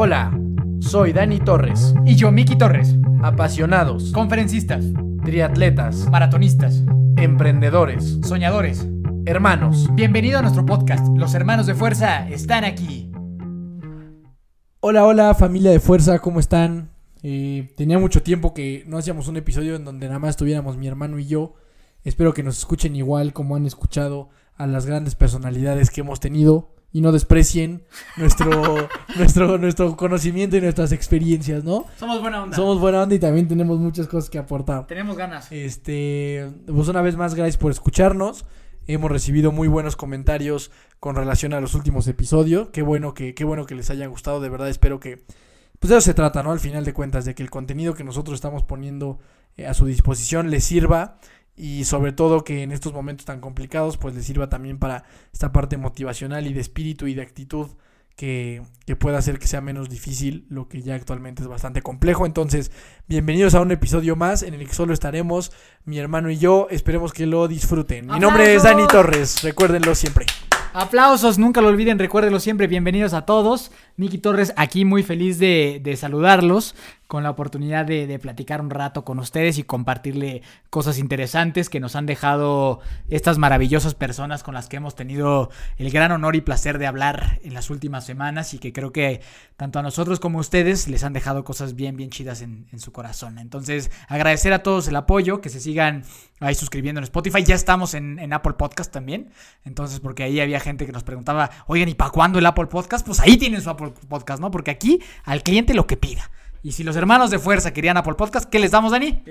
Hola, soy Dani Torres. Y yo, Miki Torres. Apasionados, Conferencistas, triatletas, maratonistas, emprendedores, soñadores. hermanos. Bienvenido a nuestro podcast. Los hermanos de fuerza están aquí. Hola, hola familia de fuerza, ¿cómo están? Eh, tenía mucho tiempo que no hacíamos un episodio en donde nada más estuviéramos mi hermano y yo. Espero que nos escuchen igual como han escuchado a las grandes personalidades que hemos tenido y no desprecien nuestro, nuestro, nuestro conocimiento y nuestras experiencias, ¿no? Somos buena onda. Somos buena onda y también tenemos muchas cosas que aportar. Tenemos ganas. Este, pues una vez más, gracias por escucharnos. Hemos recibido muy buenos comentarios con relación a los últimos episodios. Qué bueno que, qué bueno que les haya gustado. De verdad, espero que. Pues de eso se trata, ¿no? Al final de cuentas, de que el contenido que nosotros estamos poniendo eh, a su disposición les sirva. Y sobre todo que en estos momentos tan complicados, pues les sirva también para esta parte motivacional y de espíritu y de actitud que, que pueda hacer que sea menos difícil lo que ya actualmente es bastante complejo. Entonces, bienvenidos a un episodio más en el que solo estaremos mi hermano y yo. Esperemos que lo disfruten. Mi nombre es Dani. Torres, recuérdenlo siempre. Aplausos, nunca lo olviden, recuérdenlo siempre. Bienvenidos a todos. Miki Torres aquí muy feliz de, de saludarlos con la oportunidad de, de platicar un rato con ustedes y compartirle cosas interesantes que nos han dejado estas maravillosas personas con las que hemos tenido el gran honor y placer de hablar en las últimas semanas y que creo que tanto a nosotros como a ustedes les han dejado cosas bien, bien chidas en, su corazón. Entonces, agradecer a todos el apoyo, que se sigan ahí suscribiendo en Spotify. Ya estamos en, en Apple Podcast también. Entonces, porque ahí había gente que nos preguntaba, oigan, ¿y para cuándo el Apple Podcast? Pues ahí tienen su Apple Podcast, ¿no? Porque aquí al cliente lo que pida. Y si los hermanos de fuerza querían Apple Podcast, ¿qué les damos, Dani?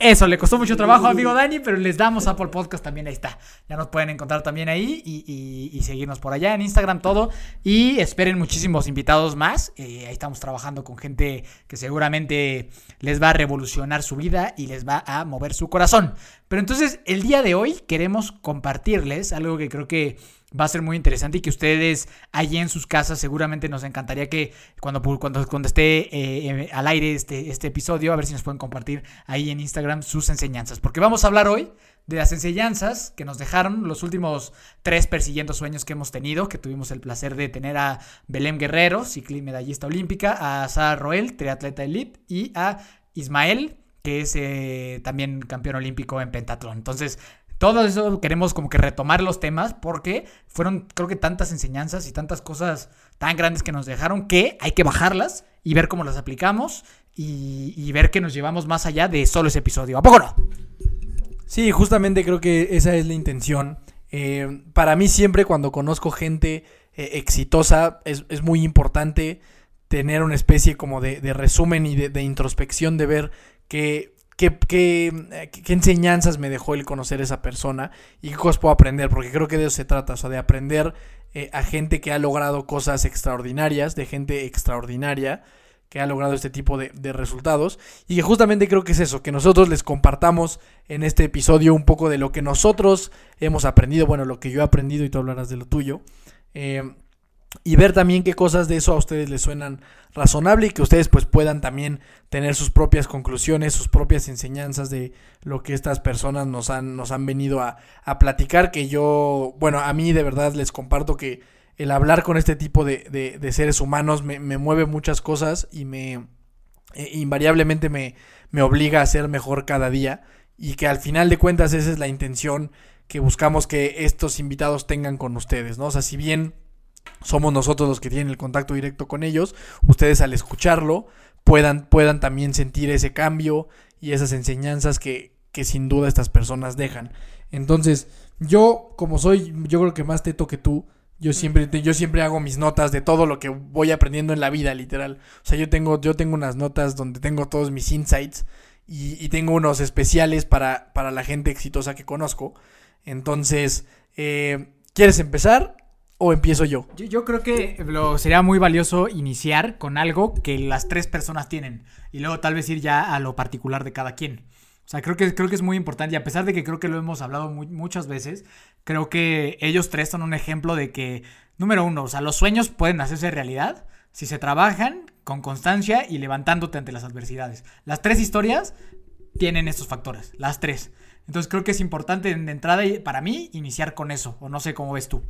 Eso, le costó mucho trabajo, amigo Dani, pero les damos Apple Podcast también, ahí está. Ya nos pueden encontrar también ahí y, y- y seguirnos por allá en Instagram, todo. Y esperen muchísimos invitados más. Eh, ahí estamos trabajando con gente que seguramente les va a revolucionar su vida y les va a mover su corazón. Pero entonces, el día de hoy queremos compartirles algo que creo que va a ser muy interesante y que ustedes allí en sus casas seguramente nos encantaría que cuando, cuando, cuando esté eh, eh, al aire este, este episodio, a ver si nos pueden compartir ahí en Instagram sus enseñanzas. Porque vamos a hablar hoy de las enseñanzas que nos dejaron los últimos tres persiguiendo sueños que hemos tenido, que tuvimos el placer de tener a Belém Guerrero, ciclista medallista olímpica, a Sara Roel, triatleta elite, y a Ismael, que es eh, también campeón olímpico en pentatlón. Entonces, todo eso queremos como que retomar los temas porque fueron creo que tantas enseñanzas y tantas cosas tan grandes que nos dejaron que hay que bajarlas y ver cómo las aplicamos y, ver que nos llevamos más allá de solo ese episodio. ¿A poco no? Sí, justamente creo que esa es la intención. Eh, para mí siempre cuando conozco gente eh, exitosa es, es muy importante tener una especie como de, de resumen y de, introspección de ver qué, qué, qué, eh, qué enseñanzas me dejó el conocer esa persona y qué cosas puedo aprender, porque creo que de eso se trata, o sea, de aprender eh, a gente que ha logrado cosas extraordinarias, de gente extraordinaria que ha logrado este tipo de, de resultados y que justamente creo que es eso, que nosotros les compartamos en este episodio un poco de lo que nosotros hemos aprendido, bueno, lo que yo he aprendido y tú hablarás de lo tuyo. Eh, y ver también qué cosas de eso a ustedes les suenan razonable y que ustedes pues puedan también tener sus propias conclusiones, sus propias enseñanzas de lo que estas personas nos han, nos han venido a, a platicar, que yo, bueno, a mí de verdad les comparto que el hablar con este tipo de, de- seres humanos me, me mueve muchas cosas y me eh, invariablemente me, me obliga a ser mejor cada día y que al final de cuentas esa es la intención que buscamos que estos invitados tengan con ustedes, ¿no? O sea, si bien somos nosotros los que tienen el contacto directo con ellos, ustedes al escucharlo puedan, puedan también sentir ese cambio y esas enseñanzas que, que sin duda estas personas dejan. Entonces, yo, como soy, yo creo que más teto que tú, yo siempre, yo siempre hago mis notas de todo lo que voy aprendiendo en la vida, literal. O sea, yo tengo, yo tengo unas notas donde tengo todos mis insights y, y tengo unos especiales para, para la gente exitosa que conozco. Entonces, eh, ¿quieres empezar o empiezo yo? Yo, yo creo que lo, sería muy valioso iniciar con algo que las tres personas tienen y luego tal vez ir ya a lo particular de cada quien. O sea, creo que, creo que es muy importante y a pesar de que creo que lo hemos hablado muy- muchas veces, creo que ellos tres son un ejemplo de que, número uno, o sea, los sueños pueden hacerse realidad si se trabajan con constancia y levantándote ante las adversidades. Las tres historias tienen estos factores, las tres. Entonces creo que es importante de entrada para mí iniciar con eso, o no sé cómo ves tú.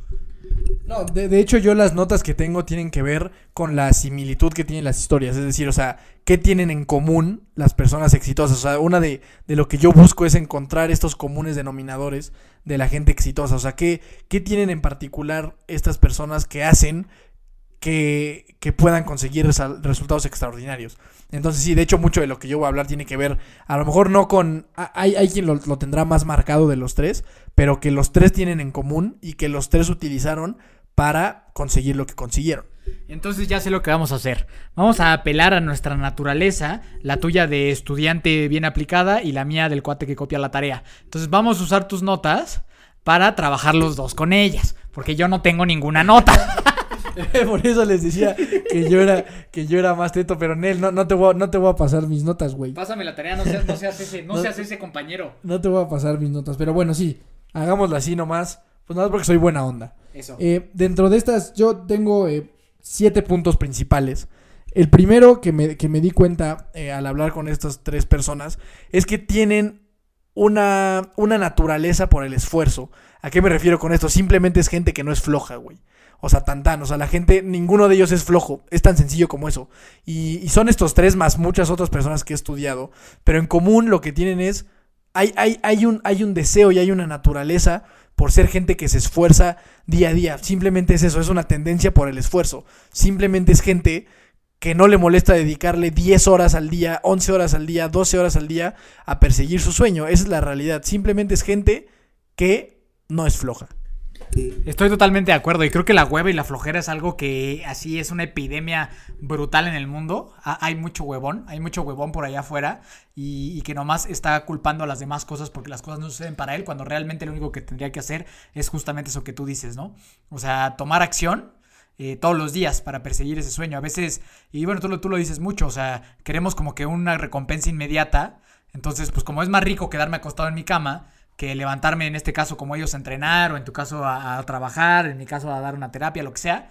No, de, de hecho yo las notas que tengo tienen que ver con la similitud que tienen las historias, es decir, o sea, qué tienen en común las personas exitosas. O sea, una de, de lo que yo busco es encontrar estos comunes denominadores de la gente exitosa. O sea, qué, qué tienen en particular estas personas que hacen que, puedan conseguir resultados extraordinarios. Entonces sí, de hecho mucho de lo que yo voy a hablar tiene que ver, a lo mejor no con, hay, hay quien lo, lo tendrá más marcado de los tres, pero que los tres tienen en común y que los tres utilizaron para conseguir lo que consiguieron. Entonces ya sé lo que vamos a hacer. Vamos a apelar a nuestra naturaleza, la tuya de estudiante bien aplicada y la mía del cuate que copia la tarea. Entonces vamos a usar tus notas para trabajar los dos con ellas, porque yo no tengo ninguna nota. Por eso les decía que yo era, que yo era más teto, pero Nel, no, no, te voy a, no te voy a pasar mis notas, güey. Pásame la tarea, no seas, no seas ese, no No. seas ese compañero. No te voy a pasar mis notas, pero bueno, sí, hagámoslo así nomás, pues nada más porque soy buena onda. Eso. Eh, dentro de estas, yo tengo eh, siete puntos principales. El primero que me, que me di cuenta eh, al hablar con estas tres personas es que tienen una, una naturaleza por el esfuerzo. ¿A qué me refiero con esto? Simplemente es gente que no es floja, güey. O sea, tan tan. O sea, la gente, ninguno de ellos es flojo. Es tan sencillo como eso. Y, y son estos tres más muchas otras personas que he estudiado. Pero en común lo que tienen es. Hay, hay, hay, un, hay un deseo y hay una naturaleza por ser gente que se esfuerza día a día. Simplemente es eso, es una tendencia por el esfuerzo. Simplemente es gente que no le molesta dedicarle 10 horas al día, 11 horas al día, 12 horas al día a perseguir su sueño. Esa es la realidad. Simplemente es gente que no es floja. Estoy totalmente de acuerdo y creo que la hueva y la flojera es algo que así es una epidemia brutal en el mundo. Ha- hay mucho huevón, hay mucho huevón por allá afuera y, y que nomás está culpando a las demás cosas porque las cosas no suceden para él cuando realmente lo único que tendría que hacer es justamente eso que tú dices, ¿no? O sea, tomar acción. eh, todos los días para perseguir ese sueño. A veces, y bueno, tú lo, tú lo dices mucho, o sea, queremos como que una recompensa inmediata. Entonces, pues como es más rico quedarme acostado en mi cama, que levantarme en este caso como ellos a entrenar o en tu caso a, trabajar, en mi caso a dar una terapia, lo que sea,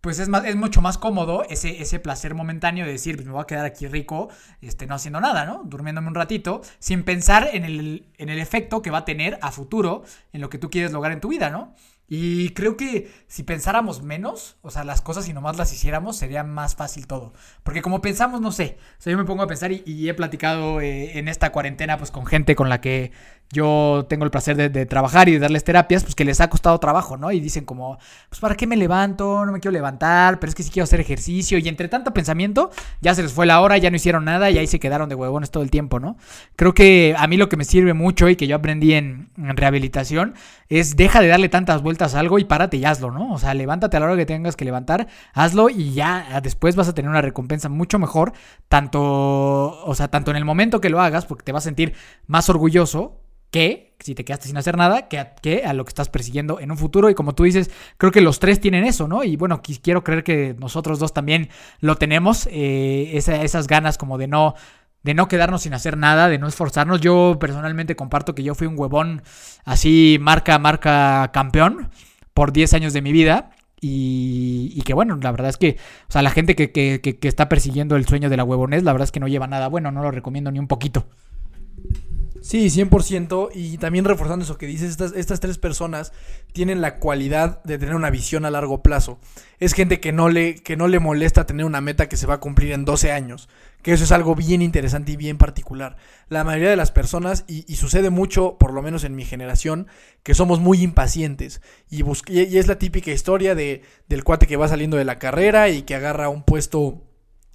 pues es, más, es mucho más cómodo ese, ese placer momentáneo de decir, pues me voy a quedar aquí rico, este, no haciendo nada, ¿no? Durmiéndome un ratito, sin pensar en el, en el efecto que va a tener a futuro en lo que tú quieres lograr en tu vida, ¿no? Y creo que si pensáramos menos, o sea, las cosas y nomás las hiciéramos, sería más fácil todo. Porque como pensamos, no sé, o sea, yo me pongo a pensar y, y he platicado eh, en esta cuarentena pues con gente con la que yo tengo el placer de, trabajar y de darles terapias, pues que les ha costado trabajo, ¿no? Y dicen como, pues ¿para qué me levanto? No me quiero levantar, pero es que sí quiero hacer ejercicio. Y entre tanto pensamiento, ya se les fue la hora, ya no hicieron nada y ahí se quedaron de huevones todo el tiempo, ¿no? Creo que a mí lo que me sirve mucho y que yo aprendí en, en rehabilitación es deja de darle tantas vueltas a algo y párate y hazlo, ¿no? O sea, levántate a la hora que tengas que levantar, hazlo y ya después vas a tener una recompensa mucho mejor, tanto, o sea, tanto en el momento que lo hagas, porque te vas a sentir más orgulloso que si te quedaste sin hacer nada, que a, lo que estás persiguiendo en un futuro. Y como tú dices, creo que los tres tienen eso, ¿no? Y bueno, quiero creer que nosotros dos también lo tenemos, eh, esa- esas ganas como de no de no quedarnos sin hacer nada, de no esforzarnos. Yo personalmente comparto que yo fui un huevón así marca, marca campeón por 10 años de mi vida. Y, y que bueno, la verdad es que, o sea, la gente que, que- que- que está persiguiendo el sueño de la huevonés, la verdad es que no lleva nada bueno, no lo recomiendo ni un poquito. Sí, 100%. Y también reforzando eso que dices, estas, estas tres personas tienen la cualidad de tener una visión a largo plazo. Es gente que no, le, que no le molesta tener una meta que se va a cumplir en 12 años. Que eso es algo bien interesante y bien particular. La mayoría de las personas, y, y sucede mucho, por lo menos en mi generación, que somos muy impacientes. Y, bus- y, y es la típica historia de, del cuate que va saliendo de la carrera y que agarra un puesto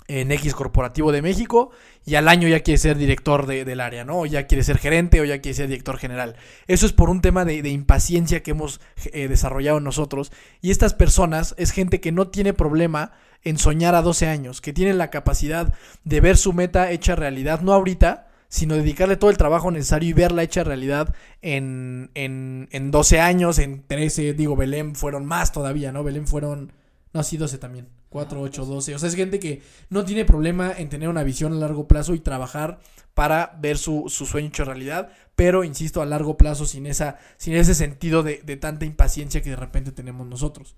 en X Corporativo de México y al año ya quiere ser director de- del área, ¿no? O ya quiere ser gerente o ya quiere ser director general. Eso es por un tema de, de impaciencia que hemos eh, desarrollado nosotros. Y estas personas es gente que no tiene problema en soñar a 12 años, que tienen la capacidad de ver su meta hecha realidad, no ahorita, sino dedicarle todo el trabajo necesario y verla hecha realidad en, en, en 12 años, en 13, digo, Belén fueron más todavía, ¿no? Belén fueron, no, sí, 12 también, 4, 8, 12. O sea, es gente que no tiene problema en tener una visión a largo plazo y trabajar para ver su, su sueño hecho realidad, pero, insisto, a largo plazo sin, esa, sin ese sentido de, de tanta impaciencia que de repente tenemos nosotros.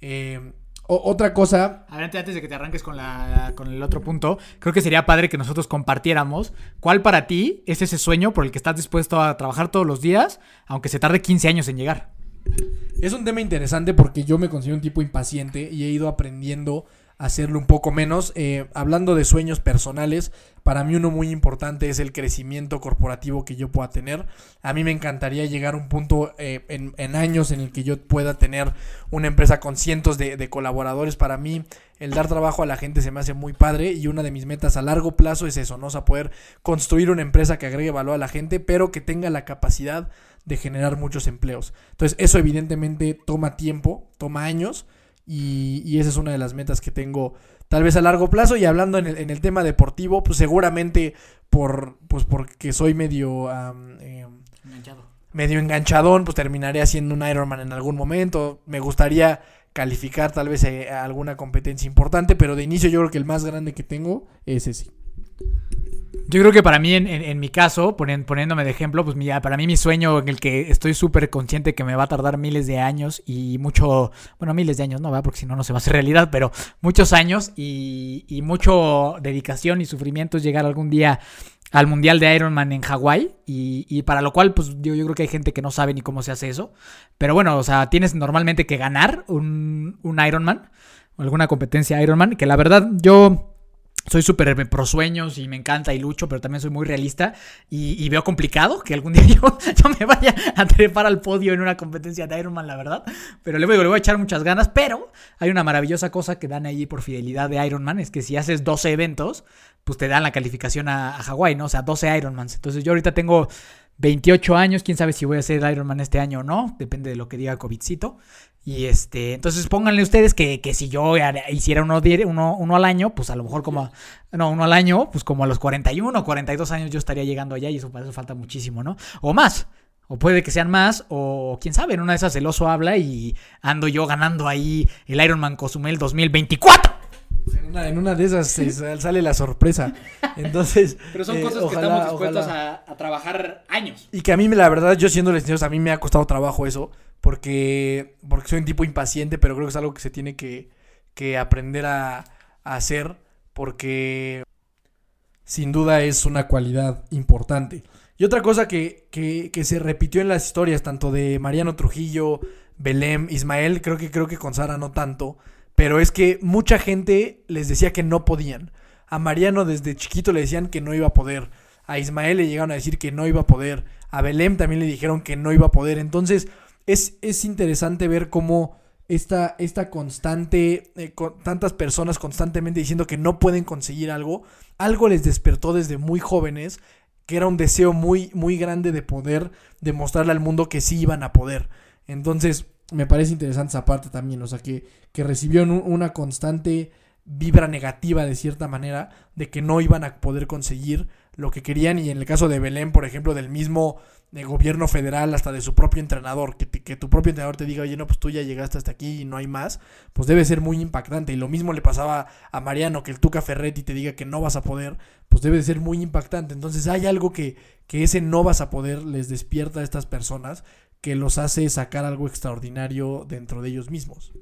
Eh, o- otra cosa A ver, antes- antes de que te arranques con, la, con el otro punto, creo que sería padre que nosotros compartiéramos cuál para ti es ese sueño por el que estás dispuesto a trabajar todos los días, aunque se tarde 15 años en llegar. Es un tema interesante porque yo me considero un tipo impaciente y he ido aprendiendo hacerlo un poco menos. Eh, hablando de sueños personales, para mí uno muy importante es el crecimiento corporativo que yo pueda tener. A mí me encantaría llegar a un punto eh, en, años en el que yo pueda tener una empresa con cientos de, de, colaboradores. Para mí el dar trabajo a la gente se me hace muy padre y una de mis metas a largo plazo es eso, ¿no? O sea, poder construir una empresa que agregue valor a la gente, pero que tenga la capacidad de generar muchos empleos. Entonces eso evidentemente toma tiempo, toma años y, y esa es una de las metas que tengo tal vez a largo plazo y hablando en el, en el tema deportivo, pues seguramente por pues porque soy medio um, eh, Enganchado. medio enganchadón, pues terminaré haciendo un Ironman en algún momento. Me gustaría calificar tal vez eh, a alguna competencia importante, pero de inicio yo creo que el más grande que tengo es ese. Yo creo que para mí, en, en, mi caso, poniendo, poniéndome de ejemplo, pues mi, para mí mi sueño en el que estoy súper consciente que me va a tardar miles de años y mucho, bueno, miles de años no va, porque si no, no se va a hacer realidad, pero muchos años y, y mucho dedicación y sufrimiento es llegar algún día al Mundial de Ironman en Hawái y, y, para lo cual pues yo, yo, creo que hay gente que no sabe ni cómo se hace eso. Pero bueno, o sea, tienes normalmente que ganar un, un Ironman alguna competencia Ironman, que la verdad yo soy súper pro sueños y me encanta y lucho, pero también soy muy realista y, veo complicado que algún día yo, me vaya a trepar al podio en una competencia de Ironman, la verdad. Pero le voy, le voy a echar muchas ganas, pero hay una maravillosa cosa que dan ahí por fidelidad de Ironman, es que si haces 12 eventos, pues te dan la calificación a, a Hawái, ¿no? O sea, 12 Ironmans. Entonces yo ahorita tengo 28 años, quién sabe si voy a hacer Ironman este año o no, depende de lo que diga COVIDcito. Y este, entonces pónganle ustedes que, que si yo hiciera uno, uno, uno, al año, pues a lo mejor como, no, uno al año, pues como a los 41 o 42 años yo estaría llegando allá y eso para eso falta muchísimo, ¿no? O más. O puede que sean más, o quién sabe, en una de esas el oso habla y ando yo ganando ahí el Ironman Cozumel 2024. En una, en una de esas sale la sorpresa. Entonces. Pero son cosas eh, ojalá, que estamos dispuestos a, a, trabajar años. Y que a mí, la verdad, yo siendo licenciado, a mí me ha costado trabajo eso. Porque, porque soy un tipo impaciente, pero creo que es algo que se tiene que, que aprender a, hacer. Porque sin duda es una cualidad importante. Y otra cosa que, que, que, se repitió en las historias, tanto de Mariano Trujillo, Belém, Ismael, creo que creo que con Sara no tanto, pero es que mucha gente les decía que no podían. A Mariano desde chiquito le decían que no iba a poder. A Ismael le llegaron a decir que no iba a poder. A Belém también le dijeron que no iba a poder. Entonces es, es interesante ver cómo esta, esta constante, eh, con tantas personas constantemente diciendo que no pueden conseguir algo, algo les despertó desde muy jóvenes, que era un deseo muy, muy grande de poder demostrarle al mundo que sí iban a poder. Entonces, me parece interesante esa parte también, o sea, que, que recibió una constante vibra negativa de cierta manera de que no iban a poder conseguir lo que querían y en el caso de Belén, por ejemplo, del mismo de gobierno federal hasta de su propio entrenador, que, que, tu propio entrenador te diga, oye, no, pues tú ya llegaste hasta aquí y no hay más, pues debe ser muy impactante. Y lo mismo le pasaba a Mariano, que el Tuca Ferretti te diga que no vas a poder, pues debe ser muy impactante. Entonces hay algo que, que ese no vas a poder les despierta a estas personas que los hace sacar algo extraordinario dentro de ellos mismos.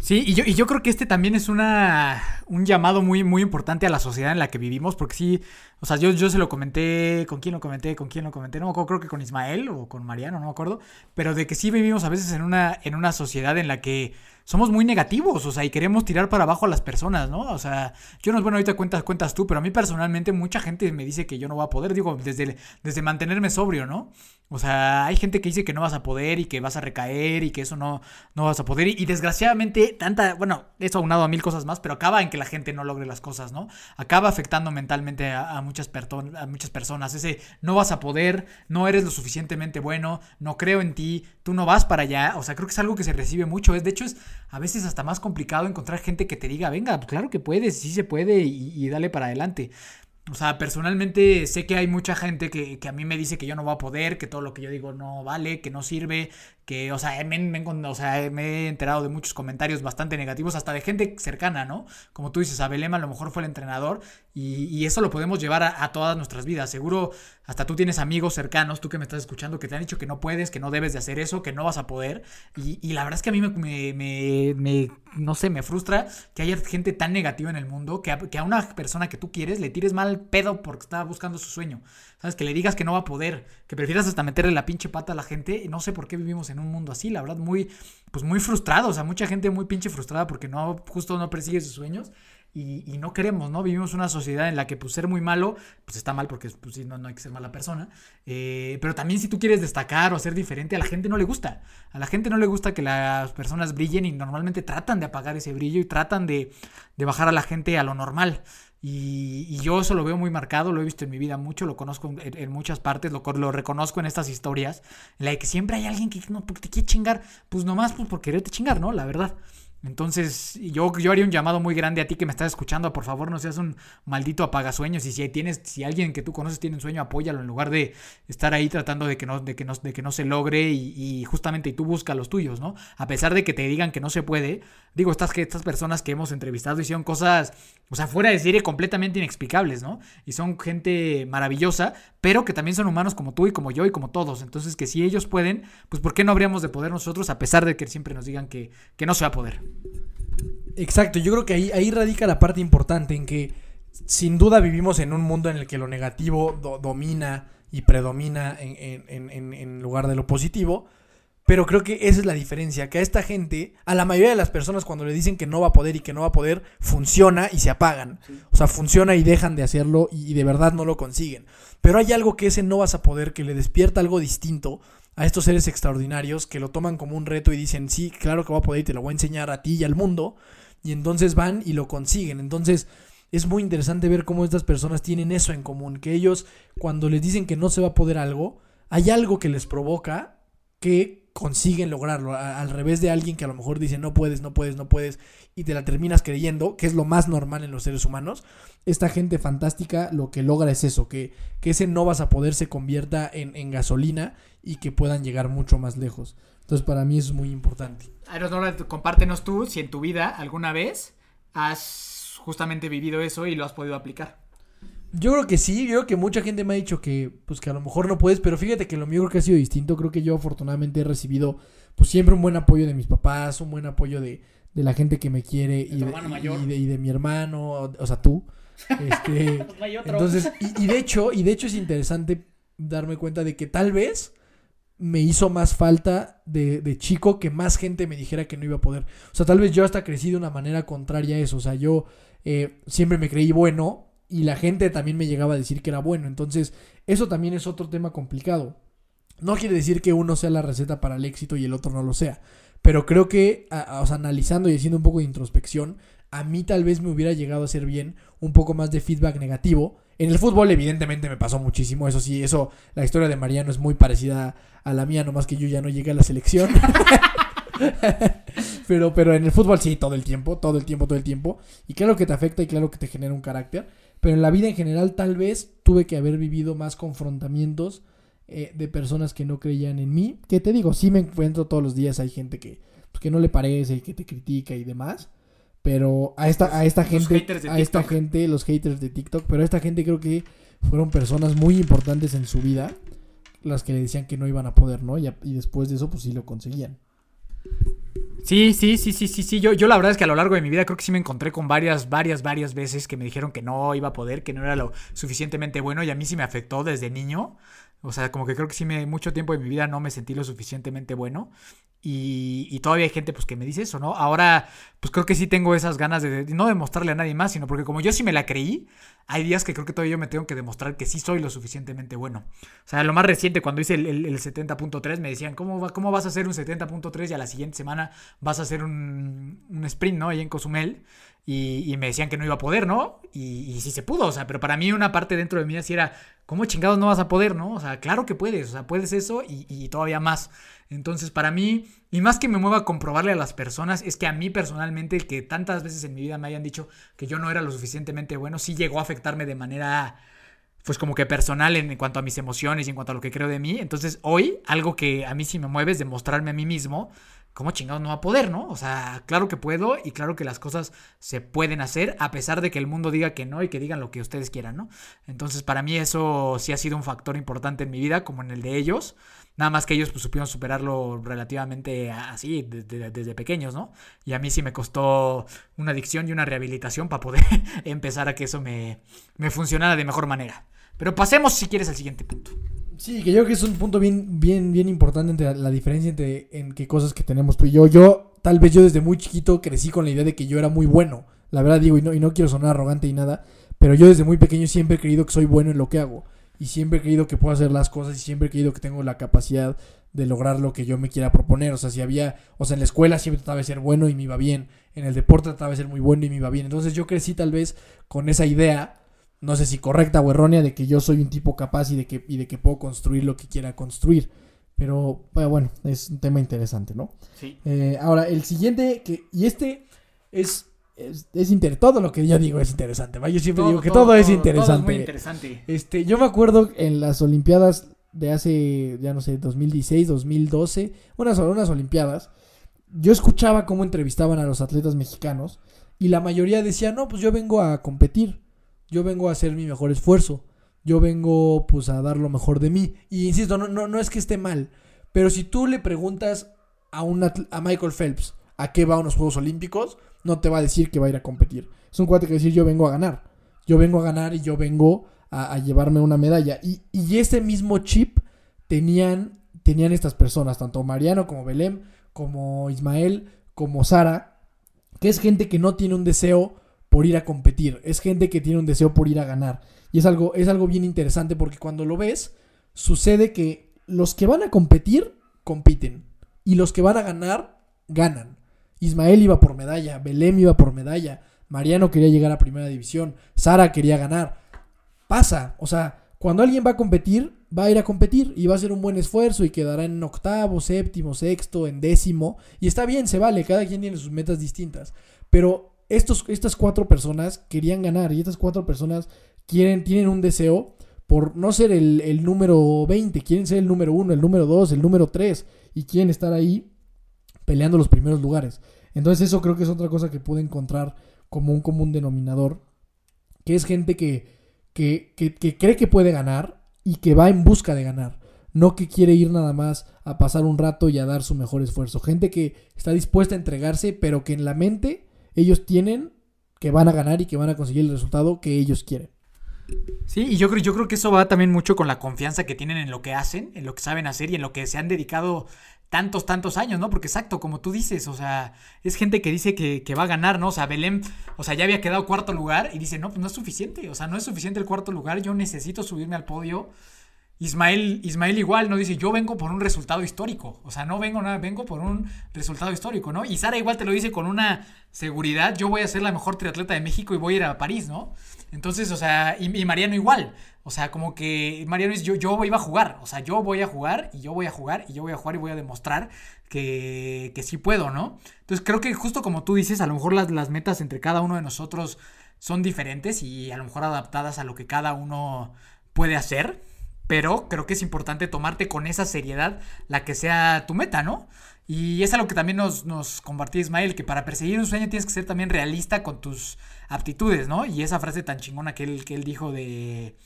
Sí, y yo, y yo creo que este también es una, un llamado muy, muy importante a la sociedad en la que vivimos, porque sí, o sea, yo, yo se lo comenté, ¿con quién lo comenté? ¿Con quién lo comenté? No me acuerdo, creo que con Ismael o con Mariano, no me acuerdo, pero de que sí vivimos a veces en una, en una sociedad en la que somos muy negativos, o sea, y queremos tirar para abajo a las personas, ¿no? O sea, yo no, bueno, ahorita cuentas, cuentas tú, pero a mí personalmente mucha gente me dice que yo no voy a poder, digo, desde, desde mantenerme sobrio, ¿no? O sea, hay gente que dice que no vas a poder y que vas a recaer y que eso no, no vas a poder. Y, desgraciadamente, tanta, bueno, eso aunado a mil cosas más, pero acaba en que la gente no logre las cosas, ¿no? Acaba afectando mentalmente a, a muchas, a muchas personas. Ese no vas a poder, no eres lo suficientemente bueno, no creo en ti, tú no vas para allá. O sea, creo que es algo que se recibe mucho. Es, de hecho, es a veces hasta más complicado encontrar gente que te diga, venga, claro que puedes, sí se puede y dale para adelante. O sea, personalmente sé que hay mucha gente que, que, a mí me dice que yo no voy a poder, que todo lo que yo digo no vale, que no sirve, que, o sea, me, he enterado de muchos comentarios bastante negativos, hasta de gente cercana, ¿no? Como tú dices, Abelema a lo mejor fue el entrenador y, eso lo podemos llevar a, todas nuestras vidas. Seguro hasta tú tienes amigos cercanos, tú que me estás escuchando, que te han dicho que no puedes, que no debes de hacer eso, que no vas a poder. Y, la verdad es que a mí me, no sé, me frustra que haya gente tan negativa en el mundo, que a, que a una persona que tú quieres le tires mal pedo porque está buscando su sueño. ¿Sabes? Que le digas que no va a poder, que prefieras hasta meterle la pinche pata a la gente. No sé por qué vivimos en un mundo así, la verdad, muy, pues muy frustrado, o sea, mucha gente muy pinche frustrada porque no, justo no persigue sus sueños. Y, no queremos, ¿no? Vivimos una sociedad en la que pues ser muy malo, pues está mal porque pues no, no hay que ser mala persona. Eh, pero también si tú quieres destacar o ser diferente, a la gente no le gusta. A la gente no le gusta que las personas brillen y normalmente tratan de apagar ese brillo y tratan de, de bajar a la gente a lo normal. Y, y, yo eso lo veo muy marcado, lo he visto en mi vida mucho, lo conozco en, muchas partes, lo, lo, reconozco en estas historias, en la que siempre hay alguien que no, te quiere chingar, pues nomás pues por quererte chingar, ¿no? La verdad. Entonces, yo, yo haría un llamado muy grande a ti que me estás escuchando. Por favor, no seas un maldito apagasueños. Y si tienes, si alguien que tú conoces tiene un sueño, apóyalo en lugar de estar ahí tratando de que no, de que no, de que no se logre. Y, y justamente y tú busca los tuyos, ¿no? A pesar de que te digan que no se puede. Digo, estas, estas personas que hemos entrevistado hicieron cosas, o sea, fuera de serie completamente inexplicables, ¿no? Y son gente maravillosa, pero que también son humanos como tú y como yo y como todos. Entonces, que si ellos pueden, pues ¿por qué no habríamos de poder nosotros a pesar de que siempre nos digan que, que no se va a poder? Exacto, yo creo que ahí, ahí radica la parte importante en que sin duda vivimos en un mundo en el que lo negativo do, domina y predomina en, en, en, en, lugar de lo positivo. Pero creo que esa es la diferencia, que a esta gente, a la mayoría de las personas cuando le dicen que no va a poder y que no va a poder, funciona y se apagan. Sí. O sea, funciona y dejan de hacerlo y, y de verdad no lo consiguen. Pero hay algo que ese no vas a poder, que le despierta algo distinto a estos seres extraordinarios que lo toman como un reto y dicen, sí, claro que va a poder y te lo voy a enseñar a ti y al mundo. Y entonces van y lo consiguen. Entonces es muy interesante ver cómo estas personas tienen eso en común, que ellos cuando les dicen que no se va a poder algo, hay algo que les provoca que consiguen lograrlo, al revés de alguien que a lo mejor dice no puedes, no puedes, no puedes y te la terminas creyendo, que es lo más normal en los seres humanos. Esta gente fantástica lo que logra es eso, que, que ese no vas a poder se convierta en, en gasolina y que puedan llegar mucho más lejos. Entonces para mí eso es muy importante. Aerodora, compártenos tú si en tu vida alguna vez has justamente vivido eso y lo has podido aplicar. Yo creo que sí, yo creo que mucha gente me ha dicho que pues que a lo mejor no puedes, pero fíjate que lo mío creo que ha sido distinto, creo que yo afortunadamente he recibido pues siempre un buen apoyo de mis papás, un buen apoyo de, de la gente que me quiere y de, y, de, y de, mi hermano, o sea, tú. Este, entonces, y, y, de hecho, y de hecho es interesante darme cuenta de que tal vez me hizo más falta de, de, chico que más gente me dijera que no iba a poder. O sea, tal vez yo hasta crecí de una manera contraria a eso. O sea, yo eh, siempre me creí bueno y la gente también me llegaba a decir que era bueno. Entonces, eso también es otro tema complicado. No quiere decir que uno sea la receta para el éxito y el otro no lo sea. Pero creo que, a, o sea, analizando y haciendo un poco de introspección, a mí tal vez me hubiera llegado a hacer bien un poco más de feedback negativo. En el fútbol, evidentemente, me pasó muchísimo. Eso sí, eso, la historia de Mariano es muy parecida a la mía, nomás que yo ya no llegué a la selección. pero, pero en el fútbol sí, todo el tiempo, todo el tiempo, todo el tiempo. Y claro que te afecta y claro que te genera un carácter. Pero en la vida en general, tal vez tuve que haber vivido más confrontamientos eh, de personas que no creían en mí. Que te digo, sí me encuentro todos los días, hay gente que, pues, que no le parece y que te critica y demás. Pero a esta, a esta gente, a esta gente, los haters de TikTok, pero a esta gente creo que fueron personas muy importantes en su vida, las que le decían que no iban a poder, ¿no? Y, y después de eso, pues sí lo conseguían. Sí, sí, sí, sí, sí, sí. Yo, yo la verdad es que a lo largo de mi vida creo que sí me encontré con varias, varias, varias veces que me dijeron que no iba a poder, que no era lo suficientemente bueno y a mí sí me afectó desde niño. O sea, como que creo que sí me, mucho tiempo de mi vida no me sentí lo suficientemente bueno. Y, y, todavía hay gente pues que me dice eso, ¿no? Ahora pues creo que sí tengo esas ganas de, de, no demostrarle a nadie más, sino porque como yo sí me la creí, hay días que creo que todavía yo me tengo que demostrar que sí soy lo suficientemente bueno. O sea, lo más reciente, cuando hice el, el, el 70.3, me decían, ¿cómo, va, ¿cómo vas a hacer un 70.3 y a la siguiente semana vas a hacer un, un sprint, ¿no? Ahí en Cozumel. Y, me decían que no iba a poder, ¿no? Y, y sí se pudo, o sea, pero para mí una parte dentro de mí así era, ¿cómo chingados no vas a poder, no? O sea, claro que puedes, o sea, puedes eso y, y todavía más. Entonces, para mí, y más que me mueva a comprobarle a las personas, es que a mí personalmente, que tantas veces en mi vida me hayan dicho que yo no era lo suficientemente bueno, sí llegó a afectarme de manera, pues como que personal en, en cuanto a mis emociones y en cuanto a lo que creo de mí. Entonces, hoy, algo que a mí sí me mueve es demostrarme a mí mismo ¿cómo chingados no va a poder, no? O sea, claro que puedo y claro que las cosas se pueden hacer a pesar de que el mundo diga que no y que digan lo que ustedes quieran, ¿no? Entonces, para mí eso sí ha sido un factor importante en mi vida, como en el de ellos. Nada más que ellos pues, supieron superarlo relativamente así, desde, pequeños, ¿no? Y a mí sí me costó una adicción y una rehabilitación para poder empezar a que eso me, me funcionara de mejor manera. Pero pasemos, si quieres, al siguiente punto. Sí, que yo creo que es un punto bien, bien, bien importante entre la, diferencia entre en qué cosas que tenemos tú y yo. Yo, tal vez yo desde muy chiquito crecí con la idea de que yo era muy bueno. La verdad digo, y no, y no quiero sonar arrogante y nada, pero yo desde muy pequeño siempre he creído que soy bueno en lo que hago. Y siempre he creído que puedo hacer las cosas y siempre he creído que tengo la capacidad de lograr lo que yo me quiera proponer. O sea, si había, o sea, en la escuela siempre trataba de ser bueno y me iba bien. En el deporte trataba de ser muy bueno y me iba bien. Entonces yo crecí tal vez con esa idea, no sé si correcta o errónea, de que yo soy un tipo capaz y de que, y de que puedo construir lo que quiera construir. Pero bueno, bueno, es un tema interesante, ¿no? Sí. Eh, ahora, el siguiente, que, y este es, es, es inter- todo lo que yo digo es interesante, ¿va? Yo siempre digo que todo, es interesante. muy interesante. Este, yo me acuerdo en las Olimpiadas de hace, ya no sé, 2016, 2012, unas, unas Olimpiadas, yo escuchaba cómo entrevistaban a los atletas mexicanos y la mayoría decía, no, pues yo vengo a competir, yo vengo a hacer mi mejor esfuerzo, yo vengo pues a dar lo mejor de mí. Y insisto, no, no, no es que esté mal, pero si tú le preguntas a, un a Michael Phelps a qué va a unos Juegos Olímpicos, no te va a decir que va a ir a competir. Es un cuate que decir yo vengo a ganar. Yo vengo a ganar y yo vengo a, a llevarme una medalla. Y, y ese mismo chip tenían, tenían estas personas, tanto Mariano como Belém, como Ismael, como Sara, que es gente que no tiene un deseo por ir a competir, es gente que tiene un deseo por ir a ganar. Y es algo, es algo bien interesante porque cuando lo ves, sucede que los que van a competir, compiten. Y los que van a ganar, ganan. Ismael iba por medalla, Belém iba por medalla, Mariano quería llegar a primera división, Sara quería ganar. Pasa, o sea, cuando alguien va a competir, va a ir a competir y va a hacer un buen esfuerzo y quedará en octavo, séptimo, sexto, en décimo. Y está bien, se vale, cada quien tiene sus metas distintas. Pero estos, estas cuatro personas querían ganar y estas cuatro personas quieren, tienen un deseo por no ser el, el número 20, quieren ser el número 1, el número 2, el número 3 y quieren estar ahí peleando los primeros lugares. Entonces eso creo que es otra cosa que pude encontrar como un común denominador, que es gente que, que, que, que cree que puede ganar y que va en busca de ganar. No que quiere ir nada más a pasar un rato y a dar su mejor esfuerzo. Gente que está dispuesta a entregarse, pero que en la mente ellos tienen que van a ganar y que van a conseguir el resultado que ellos quieren. Sí, y yo creo, yo creo que eso va también mucho con la confianza que tienen en lo que hacen, en lo que saben hacer y en lo que se han dedicado tantos, tantos años, ¿no? Porque exacto, como tú dices, o sea, es gente que dice que, que va a ganar, ¿no? O sea, Belém, o sea, ya había quedado cuarto lugar y dice, no, pues no es suficiente, o sea, no es suficiente el cuarto lugar, yo necesito subirme al podio. Ismael, Ismael igual no dice, yo vengo por un resultado histórico. O sea, no vengo nada, vengo por un resultado histórico, ¿no? Y Sara igual te lo dice con una seguridad, yo voy a ser la mejor triatleta de México y voy a ir a París, ¿no? Entonces, o sea, y, y Mariano igual. O sea, como que Mariano dice, yo, yo iba a jugar. O sea, yo voy a jugar y yo voy a jugar y yo voy a jugar y voy a demostrar que, que sí puedo, ¿no? Entonces creo que justo como tú dices, a lo mejor las, las metas entre cada uno de nosotros son diferentes y a lo mejor adaptadas a lo que cada uno puede hacer. Pero creo que es importante tomarte con esa seriedad la que sea tu meta, ¿no? Y es algo que también nos, nos compartía Ismael, que para perseguir un sueño tienes que ser también realista con tus aptitudes, ¿no? Y esa frase tan chingona que él, que él dijo de,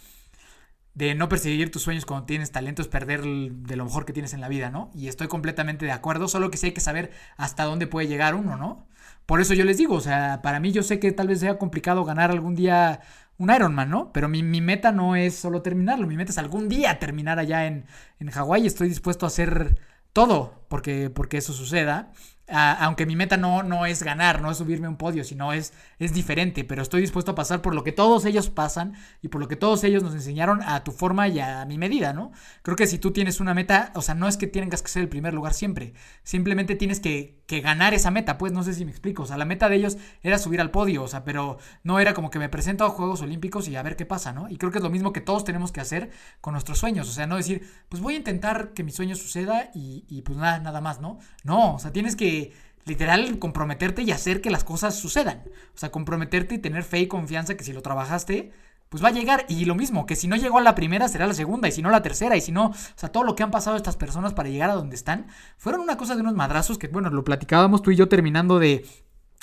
de no perseguir tus sueños cuando tienes talento es perder de lo mejor que tienes en la vida, ¿no? Y estoy completamente de acuerdo, solo que sí hay que saber hasta dónde puede llegar uno, ¿no? Por eso yo les digo, o sea, para mí yo sé que tal vez sea complicado ganar algún día un Ironman, ¿no? Pero mi, meta no es solo terminarlo, mi meta es algún día terminar allá en, en Hawái. Estoy dispuesto a hacer todo porque, porque eso suceda. Aunque mi meta no, no es ganar, no es subirme a un podio, sino es, es diferente, pero estoy dispuesto a pasar por lo que todos ellos pasan y por lo que todos ellos nos enseñaron a tu forma y a mi medida, ¿no? Creo que si tú tienes una meta, o sea, no es que tengas que ser el primer lugar siempre, simplemente tienes que, que ganar esa meta, pues no sé si me explico, o sea, la meta de ellos era subir al podio, o sea, pero no era como que me presento a Juegos Olímpicos y a ver qué pasa, ¿no? Y creo que es lo mismo que todos tenemos que hacer con nuestros sueños, o sea, no decir, pues voy a intentar que mi sueño suceda y, pues nada, nada más, ¿no? No, o sea, tienes que literal comprometerte y hacer que las cosas sucedan. O sea, comprometerte y tener fe y confianza que si lo trabajaste, pues va a llegar. Y lo mismo, que si no llegó a la primera, será la segunda, y si no la tercera, y si no, o sea, todo lo que han pasado estas personas para llegar a donde están, fueron una cosa de unos madrazos que, bueno, lo platicábamos tú y yo terminando de